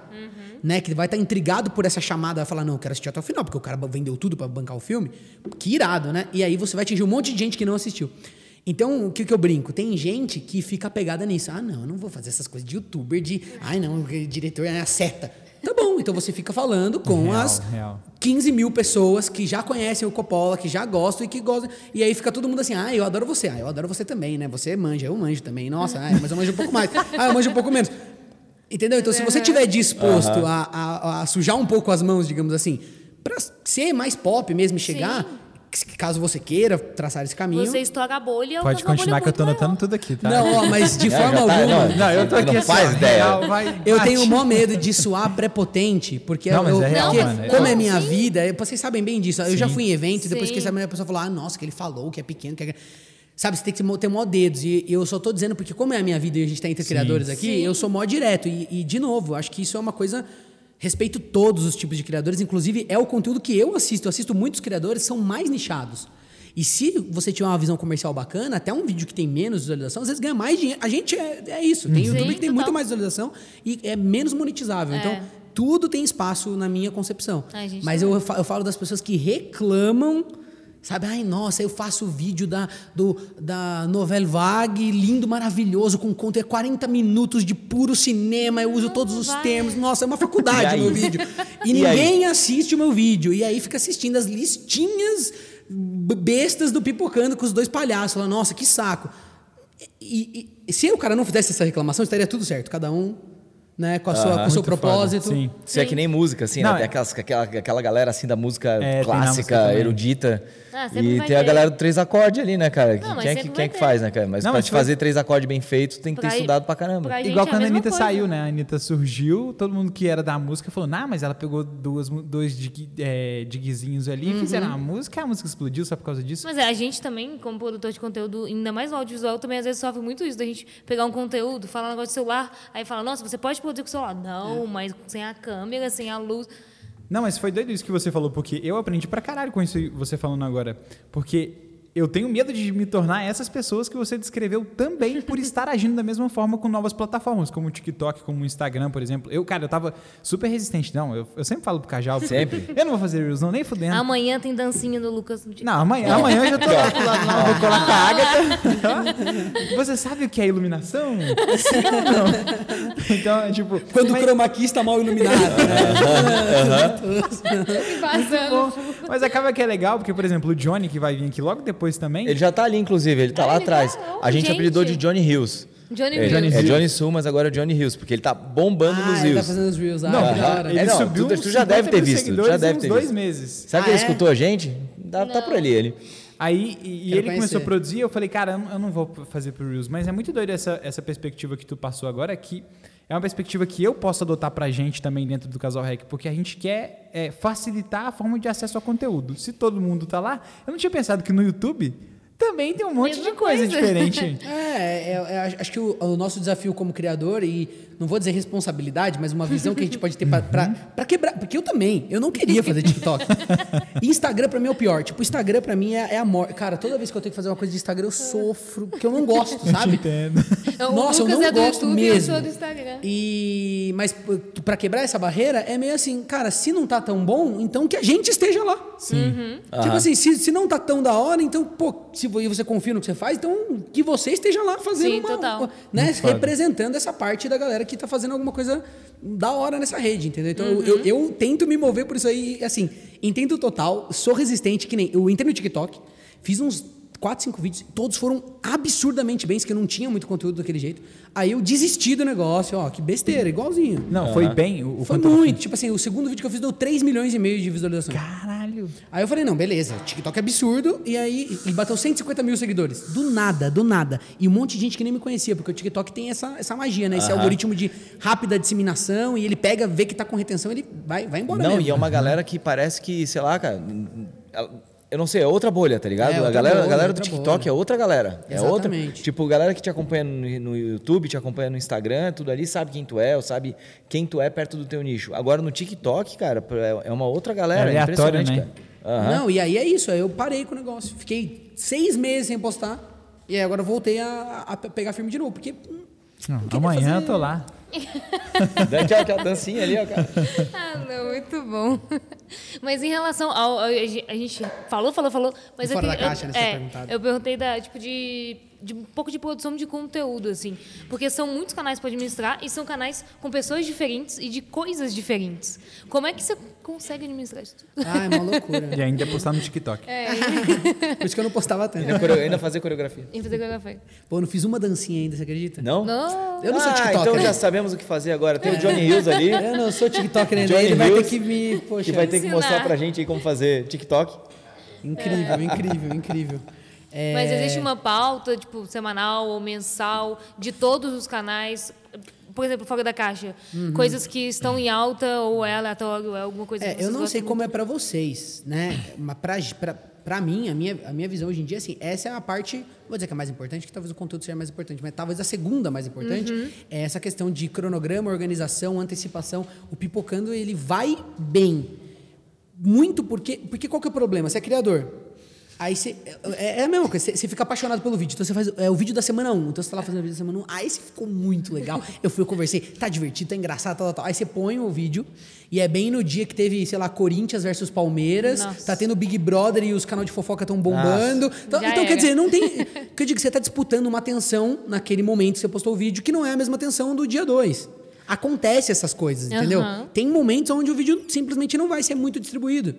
né? Que vai estar intrigado por essa chamada, vai falar não, eu quero assistir até o final, porque o cara vendeu tudo para bancar o filme. Que irado, né? E aí você vai atingir um monte de gente que não assistiu. Então, o que, que eu brinco? Tem gente que fica pegada nisso. Ah, não, eu não vou fazer essas coisas de youtuber, de. Ai, não, o diretor é a seta. Tá bom, então você fica falando com Real, as real. 15 mil pessoas que já conhecem o Coppola, que já gostam e que gostam. E aí fica todo mundo assim, ah, eu adoro você. Ah, eu adoro você também, né? Você manja, eu manjo também. Nossa, ah, mas eu manjo um pouco mais. Ah, eu manjo um pouco menos. Entendeu? Então, se você tiver disposto a, a- a sujar um pouco as mãos, digamos assim, pra ser mais pop mesmo e chegar, que- caso você queira traçar esse caminho. Você estoura a bolha. Pode bolha continuar que eu tô anotando tudo aqui, tá? Não, ó, mas de É, forma já tá, alguma. não. Não, eu tô aqui Não assim, faz ideia. real, vai, Eu bate. tenho o maior medo de soar prepotente, porque, Não, mas eu, é real, porque mano, é como real. é minha vida, eu- vocês sabem bem disso. Eu já Sim. fui em evento e depois Sim. que essa a pessoa falou, ah, nossa, que ele falou que é pequeno, que é... Sabe, você tem que ter mó dedos. E eu só tô dizendo porque, como é a minha vida e a gente tá entre criadores aqui, Sim. eu sou mó direto. E, e, de novo, acho que isso é uma coisa. Respeito todos os tipos de criadores, inclusive é o conteúdo que eu assisto. Eu assisto muitos criadores, são mais nichados. E se você tiver uma visão comercial bacana, até um vídeo que tem menos visualização, às vezes ganha mais dinheiro. A gente é, é isso. Tem Sim, YouTube que tem total. muito mais visualização e é menos monetizável. É. Então, tudo tem espaço na minha concepção. Mas eu, fa- eu falo das pessoas que reclamam, sabe? Ai, nossa, eu faço vídeo da, do, da Novel Vague, lindo, maravilhoso, com conteúdo, é 40 minutos de puro cinema, eu uso todos os vai. termos. Nossa, é uma faculdade aí? o meu vídeo. E, E ninguém assiste o meu vídeo. E aí fica assistindo as listinhas bestas do Pipocando com os dois palhaços. Fala, nossa, que saco. E- e se o cara não fizesse essa reclamação, estaria tudo certo. Cada um né, com, a sua, com o seu Muito foda, propósito. Sim. Isso é que nem música, assim, Não, né? Tem é- aquelas, aquela, aquela galera assim da música É, clássica, erudita. Ah, e tem a ter. galera do três acordes ali, né, cara? Não, mas quem é que, quem é que faz, né, cara? Mas Não, pra mas te foi- fazer três acordes bem feitos, tem que ter Pra- estudado pra caramba. pra- Igual é a quando a Anitta coisa. saiu, né? A Anitta surgiu, todo mundo que era da música falou, nah, mas ela pegou duas, dois dig, é, digzinhos ali e fizeram a música, a música explodiu só por causa disso. Mas é, a gente também, como produtor de conteúdo, ainda mais no audiovisual, também às vezes sofre muito isso, da gente pegar um conteúdo, falar um negócio de celular, aí fala, nossa, você pode produzir com o celular. Não, mas sem a câmera, sem a luz. Não, mas foi doido isso que você falou, porque eu aprendi pra caralho com isso você falando agora. Porque eu tenho medo de me tornar essas pessoas que você descreveu também por estar agindo da mesma forma com novas plataformas, como o TikTok, como o Instagram, por exemplo. Eu, cara, eu tava super resistente. Não, eu, eu sempre falo pro Cajal. Sempre. Eu não vou fazer Reels, não, nem fudendo. Amanhã tem dancinha do Lucas no Não, amanhã, amanhã eu já tô lá pro lado lá, vou colar com a Agatha. Você sabe o que é iluminação? Não. Então, é tipo. Quando mas- o chroma key está mal iluminado. né? Vazando. Mas acaba que é legal, porque, por exemplo, o Johnny, que vai vir aqui logo depois também. Ele já tá ali, inclusive, ele tá Ah, lá ele atrás. tá? A gente, Gente. apelidou de Johnny Hills. Johnny é, Hills. Johnny, é Hills. Johnny Sul, mas agora é Johnny Hills, porque ele tá bombando Ah, nos ele tá Hills. fazendo os reels. Ah, Não, que ele. É, não, subiu tu- tu já deve 50 ter visto, já deve uns ter dois visto. meses. Que Ah, ele é? escutou a gente? Dá, tá por ali ele. Aí, e, e ele começou a produzir, eu falei, cara, eu não, eu não vou fazer pro Reels. Mas é muito doido essa, essa perspectiva que tu passou agora, que é uma perspectiva que eu posso adotar pra gente também dentro do Casal Rec, porque a gente quer é, facilitar a forma de acesso ao conteúdo. Se todo mundo tá lá, eu não tinha pensado que no YouTube também tem um monte Mesma de coisa, coisa. diferente. É, é, é, acho que o, o nosso desafio como criador, e não vou dizer responsabilidade, mas uma visão que a gente pode ter pra, pra, pra quebrar. Porque eu também, eu não queria fazer TikTok. Instagram pra mim é o pior. Tipo, Instagram pra mim é, é a morte. Cara, toda vez que eu tenho que fazer uma coisa de Instagram, eu sofro, porque eu não gosto, sabe? Entendo. O Nossa, eu não é gosto YouTube e eu mesmo. sou do Instagram. E mas p- pra quebrar essa barreira é meio assim, cara, se não tá tão bom, então que a gente esteja lá. Sim. Tipo assim, se, se não tá tão da hora, então, pô, se vo- e você confia no que você faz, então que você esteja lá fazendo Sim, uma, total. né, Muito foda. representando essa parte da galera que tá fazendo alguma coisa da hora nessa rede, entendeu? Então Uhum. eu, eu tento me mover por isso aí, assim, entendo total, sou resistente, que nem eu entrei no TikTok, fiz uns quatro, cinco vídeos, todos foram absurdamente bens, que eu não tinha muito conteúdo daquele jeito. Aí eu desisti do negócio, ó, que besteira, igualzinho. Não, foi bem. O, o Foi muito. Tipo assim, o segundo vídeo que eu fiz deu 3 milhões e meio de visualizações. Caralho. Aí eu falei, não, beleza, TikTok é absurdo. E aí, e bateu 150 mil seguidores. Do nada, do nada. E um monte de gente que nem me conhecia, porque o TikTok tem essa, essa magia, né? Esse algoritmo de rápida disseminação. E ele pega, vê que tá com retenção, ele vai, vai embora Não, mesmo. e é uma galera que parece que, sei lá, cara. Eu não sei, é outra bolha, tá ligado? É, a galera, a bolha, galera do TikTok bolha. é outra galera. É outra. Exatamente. Tipo, galera que te acompanha no, no YouTube, te acompanha no Instagram, tudo ali, sabe quem tu é, ou sabe quem tu é perto do teu nicho. Agora no TikTok, cara, é uma outra galera. É aleatório, impressionante, né? Aham. Não, e aí é isso. Aí eu parei com o negócio. Fiquei seis meses sem postar. E aí agora eu voltei a, a pegar firme de novo. Porque. hum, Não, queria amanhã fazer- eu tô lá. Dá aquela, aquela dancinha ali, ó, cara. Ah, não, muito bom. Mas em relação ao. A gente a gente falou, falou, falou. Mas Do eu fora da caixa, eu, né, é, perguntado. eu perguntei da, tipo, de, de um pouco de produção de conteúdo, assim. Porque são muitos canais para administrar e são canais com pessoas diferentes e de coisas diferentes. Como é que você consegue administrar isso tudo? Ah, é uma loucura. E ainda postar no TikTok. É, Por isso que eu não postava tanto. Ainda, coreo- ainda fazer coreografia. em fazer coreografia. Pô, eu não fiz uma dancinha ainda, você acredita? Não? Não. Eu não sou ah, TikToker. então né? já sabemos o que fazer agora. Tem o Johnny Hills ali, Eu não sou TikToker ainda. Johnny Ele vai ter Hills, que me. Poxa, que vai ter que Ensinar. mostrar pra gente aí como fazer TikTok. Incrível, incrível, incrível. É, Mas existe uma pauta, tipo, semanal ou mensal, de todos os canais. Por exemplo, Fora da Caixa. Coisas que estão em alta ou é aleatório, é alguma coisa É, que eu não sei gostam como é pra vocês, né? Mas pra mim, a minha, a minha visão hoje em dia, assim, essa é a parte, vou dizer que é mais importante, que talvez o conteúdo seja mais importante, mas talvez a segunda mais importante Uhum. é essa questão de cronograma, organização, antecipação. O Pipocando, ele vai bem. Muito porque. Porque qual que é o problema? Você é criador. Aí você. É, é a mesma coisa, você, você fica apaixonado pelo vídeo. Então você faz é, o vídeo da semana 1. Então você tá lá fazendo o vídeo da semana 1. Aí esse ficou muito legal. Eu fui, eu conversei, tá divertido, tá engraçado, tal, tal, tal. Aí você põe o vídeo. E é bem no dia que teve, sei lá, Corinthians versus Palmeiras. Nossa. Tá tendo Big Brother e os canais de fofoca estão bombando. Então, então quer dizer, não tem. que eu digo, você tá disputando uma atenção naquele momento que você postou o vídeo, que não é a mesma atenção do dia 2. Acontece essas coisas, entendeu? Aham. Tem momentos onde o vídeo simplesmente não vai ser muito distribuído.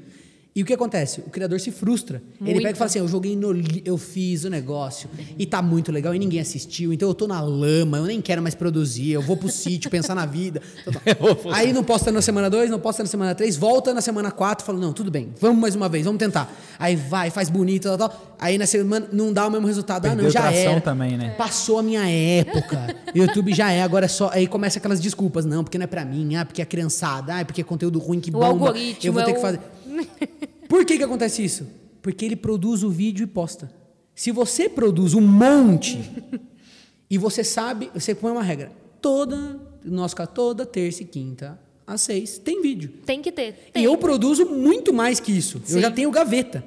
E o que acontece? O criador se frustra. Ele Muito. pega e fala assim: eu joguei no. Eu fiz o negócio e tá muito legal e ninguém assistiu, então eu tô na lama, eu nem quero mais produzir, eu vou pro sítio pensar na vida. Aí não posta na semana 2, não posta na semana 3, volta na semana 4, fala: não, tudo bem, vamos mais uma vez, vamos tentar. Aí vai, faz bonito, tal, tal. Aí na semana não dá o mesmo resultado. ah, não, Perdeu já era. também, né? Passou a minha época. YouTube já é, agora é só. Aí começa aquelas desculpas. Não, porque não é pra mim. Ah, porque é criançada. Ah, porque é conteúdo ruim que bomba. Eu vou ter é que o- fazer. Por que que acontece isso? Porque ele produz o vídeo e posta. Se você produz um monte e você sabe, você põe uma regra. Toda, caso, toda terça e quinta às seis tem vídeo. Tem que ter. E Tem. eu produzo muito mais que isso. Eu Sim. já tenho gaveta.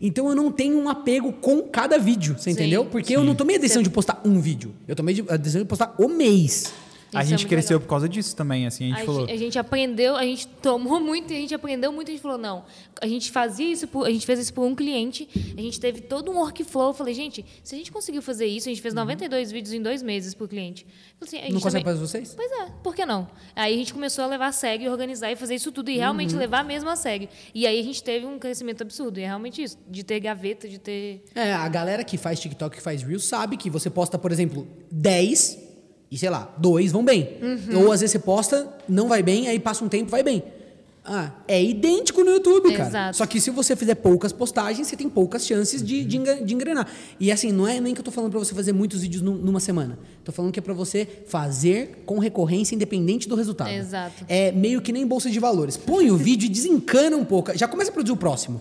Então eu não tenho um apego com cada vídeo, você Sim. entendeu? Porque eu não tomei a decisão de postar um vídeo. Eu tomei a decisão de postar o mês. A é gente muito cresceu legal. por causa disso também, assim. A gente A falou. gente, a gente aprendeu, a gente tomou muito, e a gente aprendeu muito, a gente falou, não, a gente fazia isso, por, a gente fez isso por um cliente, a gente teve todo um workflow, eu falei, gente, se a gente conseguiu fazer isso, a gente fez 92 vídeos em dois meses por cliente. Assim, a gente Não consegue fazer vocês? Pois é, por que não? Aí a gente começou a levar a sério, organizar e fazer isso tudo, e realmente Uhum. levar mesmo a sério. E aí a gente teve um crescimento absurdo, e é realmente isso, de ter gaveta, de ter... É, a galera que faz TikTok, que faz Reels, sabe que você posta, por exemplo, 10 e, sei lá, dois vão bem. Uhum. Ou às vezes você posta, não vai bem, aí passa um tempo, vai bem. Ah, é idêntico no YouTube, cara. Exato. Só que se você fizer poucas postagens, você tem poucas chances de, de, de engrenar. E assim, não é nem que eu tô falando pra você fazer muitos vídeos num- numa semana. Tô falando que é pra você fazer com recorrência independente do resultado. Exato. É meio que nem bolsa de valores. Põe o vídeo e desencana um pouco. Já começa a produzir o próximo.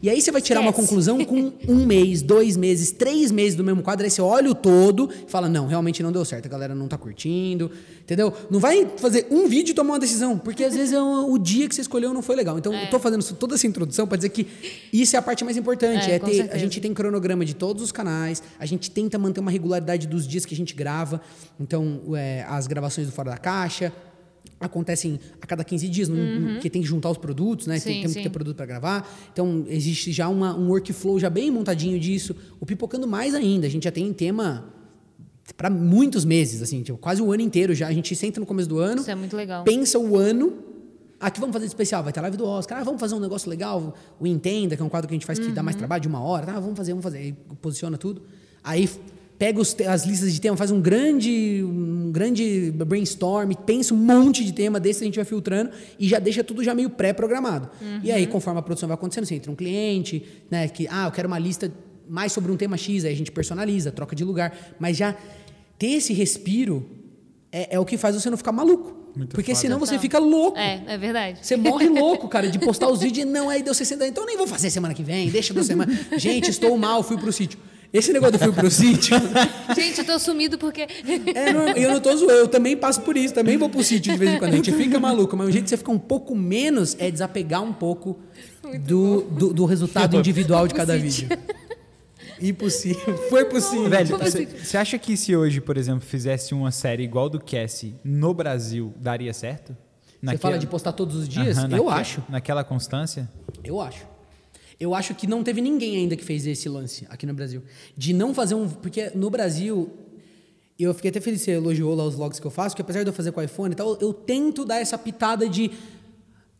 E aí você vai tirar uma Esquece. conclusão com um mês, dois meses, três meses do mesmo quadro. Aí você olha o todo e fala: não, realmente não deu certo. A galera não tá curtindo. Entendeu? Não vai fazer um vídeo e tomar uma decisão. Porque às vezes é o, o dia que você escolheu não foi legal. Então, eu tô fazendo toda essa introdução para dizer que isso é a parte mais importante. É, É, ter, a gente tem cronograma de todos os canais. A gente tenta manter uma regularidade dos dias que a gente grava. Então, é, as gravações do Fora da Caixa acontecem a cada 15 dias, no- porque tem que juntar os produtos, né? tem, Uhum. Sim, temos que sim. ter produto para gravar. Então, existe já uma- um workflow já bem montadinho disso. O Pipocando mais ainda, a gente já tem tema para muitos meses, assim, tipo, quase o ano inteiro já. A gente senta no começo do ano, Isso é muito legal. pensa o ano Aqui vamos fazer de especial, vai ter live do Oscar. Ah, vamos fazer um negócio legal, o Entenda, que é um quadro que a gente faz que dá mais trabalho de uma hora. Ah, vamos fazer, vamos fazer. Aí posiciona tudo. Aí pega os as listas de tema, faz um grande, um grande brainstorm, pensa um monte de tema desse, a gente vai filtrando e já deixa tudo já meio pré-programado. E aí, conforme a produção vai acontecendo, você entra um cliente, né, que, ah, eu quero uma lista mais sobre um tema X, aí a gente personaliza, troca de lugar. Mas já ter esse respiro é, é o que faz você não ficar maluco. Muito Porque foda. senão você Total. fica louco. É, é verdade. Você morre louco, cara, de postar os vídeos e não, aí deu 60 então eu nem vou fazer semana que vem, deixa duas semanas. Gente, estou mal, fui pro sítio. Esse negócio do fui pro sítio, Gente, eu tô sumido porque. é, não, eu não tô zoando, eu também passo por isso, também vou pro sítio de vez em quando. A gente fica maluco, mas o jeito de você ficar um pouco menos é desapegar um pouco do, do, do resultado individual de cada vídeo. Impossível. Foi possível. Velho, você acha que se hoje, por exemplo, fizesse uma série igual do Cassie no Brasil, daria certo? Você fala de postar todos os dias? Eu naque- acho. Naquela constância? Eu acho. Eu acho que não teve ninguém ainda que fez esse lance aqui no Brasil. De não fazer um. Porque no Brasil. Eu fiquei até feliz que você elogiou lá os vlogs que eu faço, que apesar de eu fazer com o iPhone e tal, eu tento dar essa pitada de.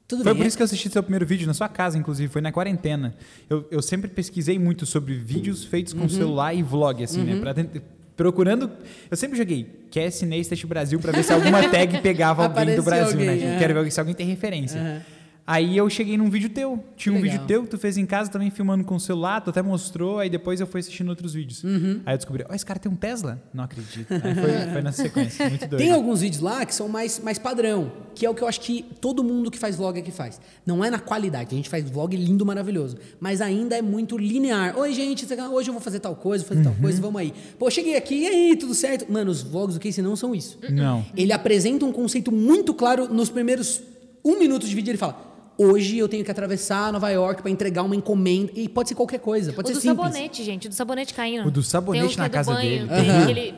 Tudo Foi bem. por isso que eu assisti seu primeiro vídeo na sua casa, inclusive, foi na quarentena. Eu, eu sempre pesquisei muito sobre vídeos feitos Uhum. com celular e vlog, assim, né? Pra tent- procurando. Eu sempre joguei Cassie Neistat Brasil pra ver se alguma tag pegava alguém do Brasil, alguém, né? é. Quero ver se alguém tem referência. Aham. Aí eu cheguei num vídeo teu. Tinha um Legal. vídeo teu que tu fez em casa também filmando com o celular, tu até mostrou, aí depois eu fui assistindo outros vídeos. Uhum. Aí eu descobri, ó, esse cara tem um Tesla? Não acredito. Aí foi, foi nessa sequência, muito doido. Tem alguns vídeos lá que são mais, mais padrão, que é o que eu acho que todo mundo que faz vlog aqui faz. Não é na qualidade, a gente faz vlog lindo, maravilhoso, mas ainda é muito linear. Oi, gente, hoje eu vou fazer tal coisa, vou fazer tal coisa, vamos aí. Pô, cheguei aqui, e aí, tudo certo? Mano, os vlogs do Casey não são isso. Não. Ele apresenta um conceito muito claro nos primeiros um minuto de vídeo, ele fala... Hoje eu tenho que atravessar Nova York para entregar uma encomenda. E pode ser qualquer coisa, pode o ser do simples. sabonete, gente, o do sabonete caindo. O do sabonete na é do casa banho, dele. Que ele,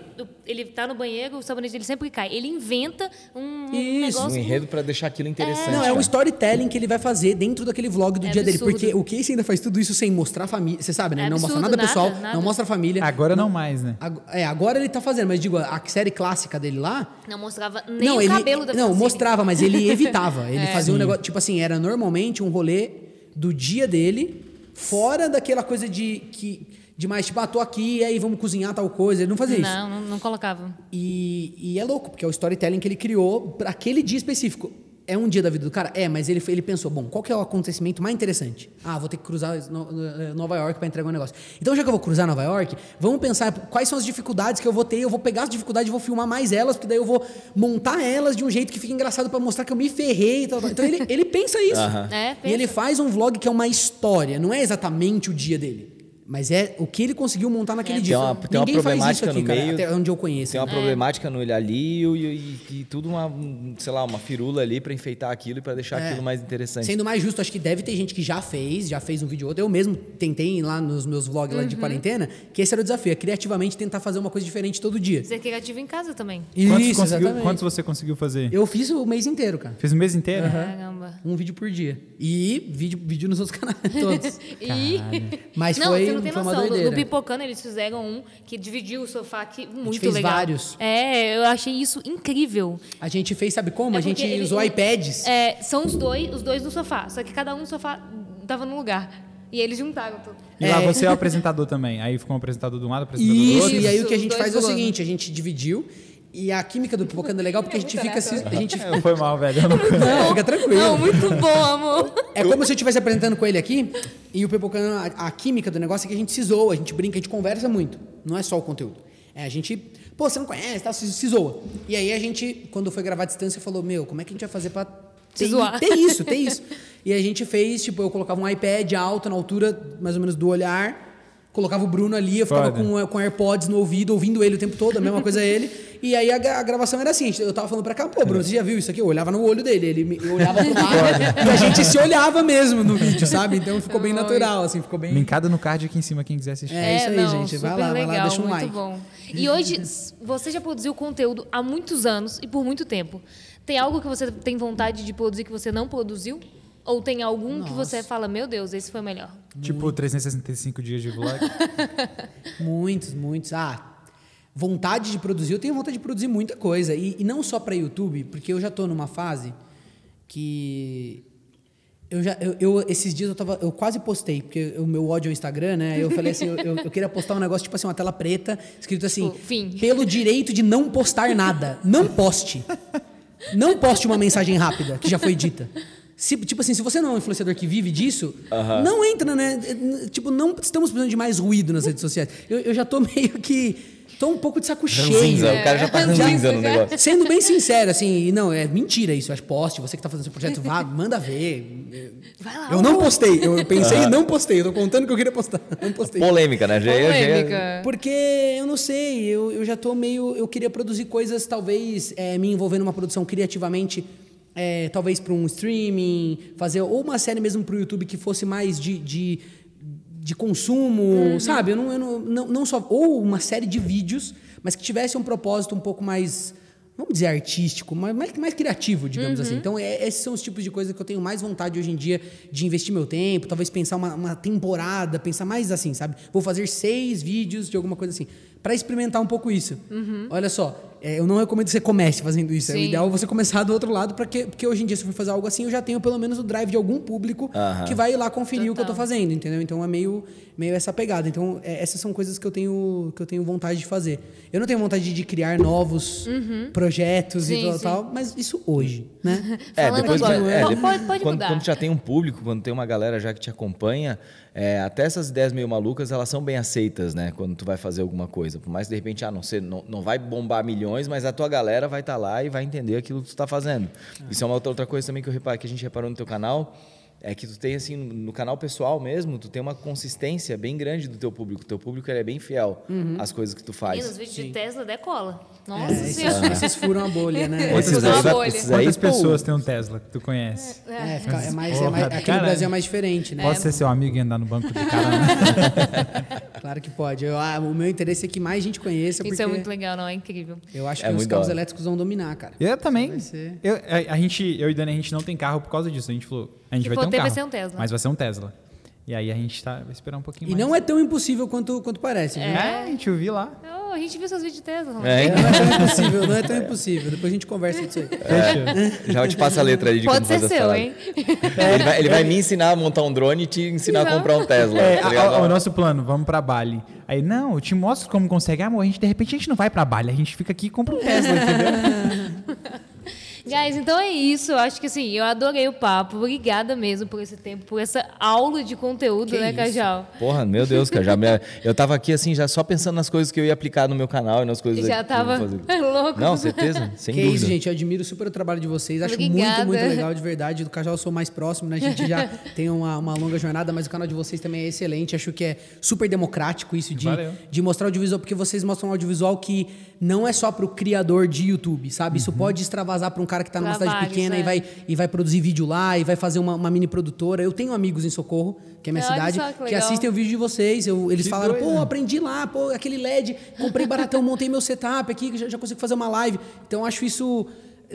ele tá no banheiro, o sabonete dele sempre cai. Ele inventa um, um Isso, Um enredo pra deixar aquilo interessante. Não, é um storytelling que ele vai fazer dentro daquele vlog do É dia dele. absurdo. Porque o Casey ainda faz tudo isso sem mostrar a família. Você sabe, né? É não mostra absurdo, nada pessoal, nada, nada. não mostra a família. Agora não mais, né? Ag- É, agora ele tá fazendo, mas digo, a série clássica dele lá. Não mostrava nem não, o ele. cabelo da Não, mostrava, mas ele evitava. Ele É. fazia um negócio. Tipo assim, era normalmente um rolê do dia dele, fora daquela coisa de. Que, de mais, tipo, ah, tô aqui, e aí vamos cozinhar tal coisa. Ele não fazia isso. Não, não, não colocava. E, e é louco, porque é o storytelling que ele criou para aquele dia específico. É um dia da vida do cara? É, mas ele, ele pensou, bom, qual que é o acontecimento mais interessante? Ah, vou ter que cruzar No- Nova York para entregar um negócio. Então, já que eu vou cruzar Nova York, vamos pensar quais são as dificuldades que eu vou ter. Eu vou pegar as dificuldades e vou filmar mais elas, porque daí eu vou montar elas de um jeito que fique engraçado para mostrar que eu me ferrei e tal. tal. Então, ele, ele pensa isso. É, E pensa. ele faz um vlog que é uma história, não é exatamente o dia dele. Mas é o que ele conseguiu montar naquele É, dia. tem uma- tem uma Ninguém faz isso problemática aqui, no cara, meio. até onde eu conheço. Tem uma É. problemática no ele ali e, e- e tudo uma, um, sei lá, uma firula ali pra enfeitar aquilo e pra deixar É. aquilo mais interessante. Sendo mais justo, acho que deve ter gente que já fez, já fez um vídeo ou outro. Eu mesmo tentei lá nos meus vlogs lá de Uhum. quarentena, que esse era o desafio, é criativamente tentar fazer uma coisa diferente todo dia. Ser criativo em casa também. Quantos, Isso, conseguiu- exatamente. quantos você conseguiu fazer? Eu fiz o mês inteiro, cara. Fez o mês inteiro? Caramba. Um vídeo por dia. E vídeo, vídeo nos outros canais todos. E. Mas não, foi, você não tem noção. No, Pipocano eles fizeram um que dividiu o sofá aqui muito fez legal. vários. É, eu achei isso incrível. A gente fez, sabe como? É a gente ele- usou o- iPads. É, são os dois, os dois no sofá. Só que cada um no sofá tava num lugar. E eles juntaram tudo. E lá É. você é o apresentador também. Aí ficou um apresentador de um lado, apresentador do Isso, outro. e aí o que a gente faz é o seguinte, a gente dividiu e a química do Pipocando é legal porque a gente fica se, a gente É, Foi mal, velho. Não- Não, fica tranquilo. Não, muito bom, amor. É como se eu estivesse apresentando com ele aqui e o Pipocano, a, a química do negócio é que a gente se zoa, a gente brinca, a gente conversa muito. Não é só o conteúdo. É a gente, pô, você não conhece, tá, se, se zoa. E aí a gente, quando foi gravar à distância, falou, meu, como é que a gente vai fazer pra ter, zoar. ter isso, ter isso? E a gente fez, tipo, eu colocava um iPad alto na altura, mais ou menos, do olhar, colocava o Bruno ali, eu ficava Foda. com, com AirPods no ouvido, ouvindo ele o tempo todo, a mesma coisa ele. E aí a, a gravação era assim, eu tava falando pra cá, pô, Bruno, você já viu isso aqui? Eu olhava no olho dele, ele me- eu olhava pro lado e a gente se olhava mesmo no vídeo, sabe? Então ficou bem natural, assim, ficou bem... Linkado no card aqui em cima, quem quiser assistir. É, isso aí, não, gente. Vai lá, vai lá, legal, deixa um muito like. bom. E hoje, você já produziu conteúdo há muitos anos e por muito tempo. Tem algo que você tem vontade de produzir que você não produziu? Ou tem algum que você fala, meu Deus, esse foi o melhor? Tipo 365 dias de vlog. Muitos, muitos. Ah, vontade de produzir, eu tenho vontade de produzir muita coisa. E, e não só para YouTube, porque eu já tô numa fase que eu já eu, eu- esses dias eu tava eu quase postei porque o meu ódio ao Instagram né eu falei assim eu, eu- eu queria postar um negócio tipo assim uma tela preta escrito assim Tipo, fim. pelo direito de não postar nada não poste não poste uma mensagem rápida que já foi dita se, tipo assim, se você não é um influenciador que vive disso, não entra, né? Tipo, não estamos precisando de mais ruído nas redes sociais. Eu, eu já tô meio que. Tô um pouco de saco cheio. Ranzinza, o cara já tá Ranzinza, ranzinza no já. negócio. Sendo bem sincero, assim, não, é mentira isso. Acho poste, você que tá fazendo seu projeto, vá, manda ver. Vai lá, Eu não postei, eu pensei e não postei. Eu tô contando que eu queria postar. Não postei. Polêmica, né? Já, ia- já Polêmica. Porque eu não sei, eu, eu já tô meio. Eu queria produzir coisas, talvez é, me envolver numa produção criativamente, é, talvez para um streaming, fazer ou uma série mesmo para o YouTube que fosse mais de, de, de consumo, sabe? Eu não, eu não, não, não só. Ou uma série de vídeos, mas que tivesse um propósito um pouco mais. Vamos dizer artístico, mas mais, mais criativo, digamos assim. Então, é- esses são os tipos de coisa que eu tenho mais vontade hoje em dia de investir meu tempo, talvez pensar uma, uma temporada, pensar mais assim, sabe? Vou fazer seis vídeos de alguma coisa assim, para experimentar um pouco isso. Olha só, é, eu não recomendo que você comece fazendo isso. É o Sim. ideal você começar do outro lado, porque, porque hoje em dia, se eu for fazer algo assim, eu já tenho pelo menos o drive de algum público Aham. que vai lá conferir o que eu tô Total. fazendo, entendeu? Então é meio, meio essa pegada. Então, é, essas são coisas que eu tenho que eu tenho vontade de fazer. Eu não tenho vontade de, criar novos projetos Sim, e tal, sim. tal, mas isso hoje, né? É, depois agora, que- é, pode- depois- pode- pode quando, mudar. quando já tem um público, quando tem uma galera já que te acompanha, é, até essas ideias meio malucas, elas são bem aceitas, né? Quando tu vai fazer alguma coisa. Por mais de repente, ah, não, sei, não, não vai bombar milhões, mas a tua galera vai estar lá e vai entender aquilo que tu está fazendo. Isso é uma outra, outra coisa também que, eu reparo, que a gente reparou no teu canal, é que tu tem, assim, no canal pessoal mesmo, tu tem uma consistência bem grande do teu público. O teu público ele é bem fiel às coisas que tu Menino, os faz. vídeos de Tesla decola. Nossa É, senhora. esses, esses furam a bolha, né? Daí- a bolha. Quantas pessoas tem um Tesla que tu conhece? É, fica- é mais, é Porra, mais, aqui no caralho. Brasil é mais diferente, né? Posso ser seu amigo e andar no banco de cara? né? Claro que pode. Eu- ah, o meu interesse é que mais gente conheça, Isso é muito legal, não? É incrível. eu acho É que os carros elétricos vão dominar, cara. Eu também. Eu, a, a gente, eu e Dani, a gente não tem carro por causa disso. A gente falou, a gente Se vai ter um ter, vai carro. ser um Tesla. Mas vai ser um Tesla. E aí a gente tá, vai esperar um pouquinho E mais. não é tão impossível quanto, quanto parece, viu? É, a gente ouviu lá. Oh, a gente viu seus vídeos de Tesla. Ronaldo. É, Não é tão impossível, não é tão impossível. Depois a gente conversa disso aí. Fechou. já eu te passo a letra aí de Pode como ser seu, hein? Ele vai, ele vai me ensinar a montar um drone e te ensinar a Não. comprar um Tesla. É, tá a- o nosso plano, vamos pra Bali. Aí, não, eu te mostro como consegue. Ah, amor, a gente, de repente a gente não vai pra Bali, a gente fica aqui e compra um Tesla, entendeu? Guys, então é isso. Eu acho que assim, eu adorei o papo. Obrigada mesmo por esse tempo, por essa aula de conteúdo, Que né, isso. Cajal? Porra, meu Deus, me- eu tava aqui assim, já só pensando nas coisas que eu ia aplicar no meu canal e nas coisas Já que eu tava fazer. louco. Não, certeza, sem que dúvida. isso, gente. Eu admiro super o trabalho de vocês. Acho muito, Obrigada. muito legal, de verdade. Do Cajal eu sou mais próximo, né? A gente já tem uma, uma longa jornada, mas o canal de vocês também é excelente. Acho que é super democrático isso de, Valeu. de mostrar audiovisual, porque vocês mostram um audiovisual que não é só pro criador de YouTube, sabe? Isso pode extravasar para um cara que tá numa cidade pequena é. e, vai, e vai produzir vídeo lá e vai fazer uma, uma mini produtora. Eu tenho amigos em Socorro, que é minha Olha cidade, só que que, assistem o vídeo de vocês. Eu- eles Que falaram, doido. pô, aprendi lá, pô, aquele LED, comprei baratão, montei meu setup aqui, já, já consigo fazer uma live. Então, acho isso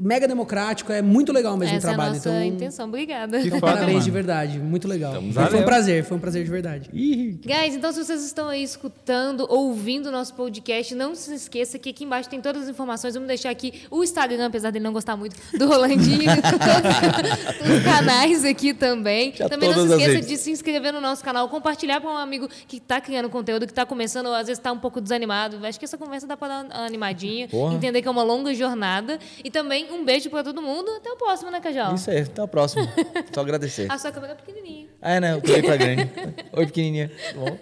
mega democrático, é muito legal mesmo Essa o trabalho. é a nossa então, intenção. Obrigada. Que então, foda, parabéns mano. de verdade, muito legal. Foi, Valeu. foi um prazer, foi um prazer de verdade. Guys, então se vocês estão aí escutando, ouvindo o nosso podcast, não se esqueça que aqui embaixo tem todas as informações. Vamos deixar aqui o Instagram, apesar dele não gostar muito do Rolandinho, todos os canais aqui também. Já também não se esqueça de se inscrever no nosso canal, compartilhar com um amigo que está criando conteúdo, que está começando, ou às vezes está um pouco desanimado. Acho que essa conversa dá para dar uma animadinha, Porra. entender que é uma longa jornada. E também um beijo para todo mundo. Até o próximo, né, Cajal? Isso aí, até a próxima. Só agradecer. A sua câmera é pequenininha. Ah, é, né? Eu pulei pra grande. Oi, pequenininha. Tá bom?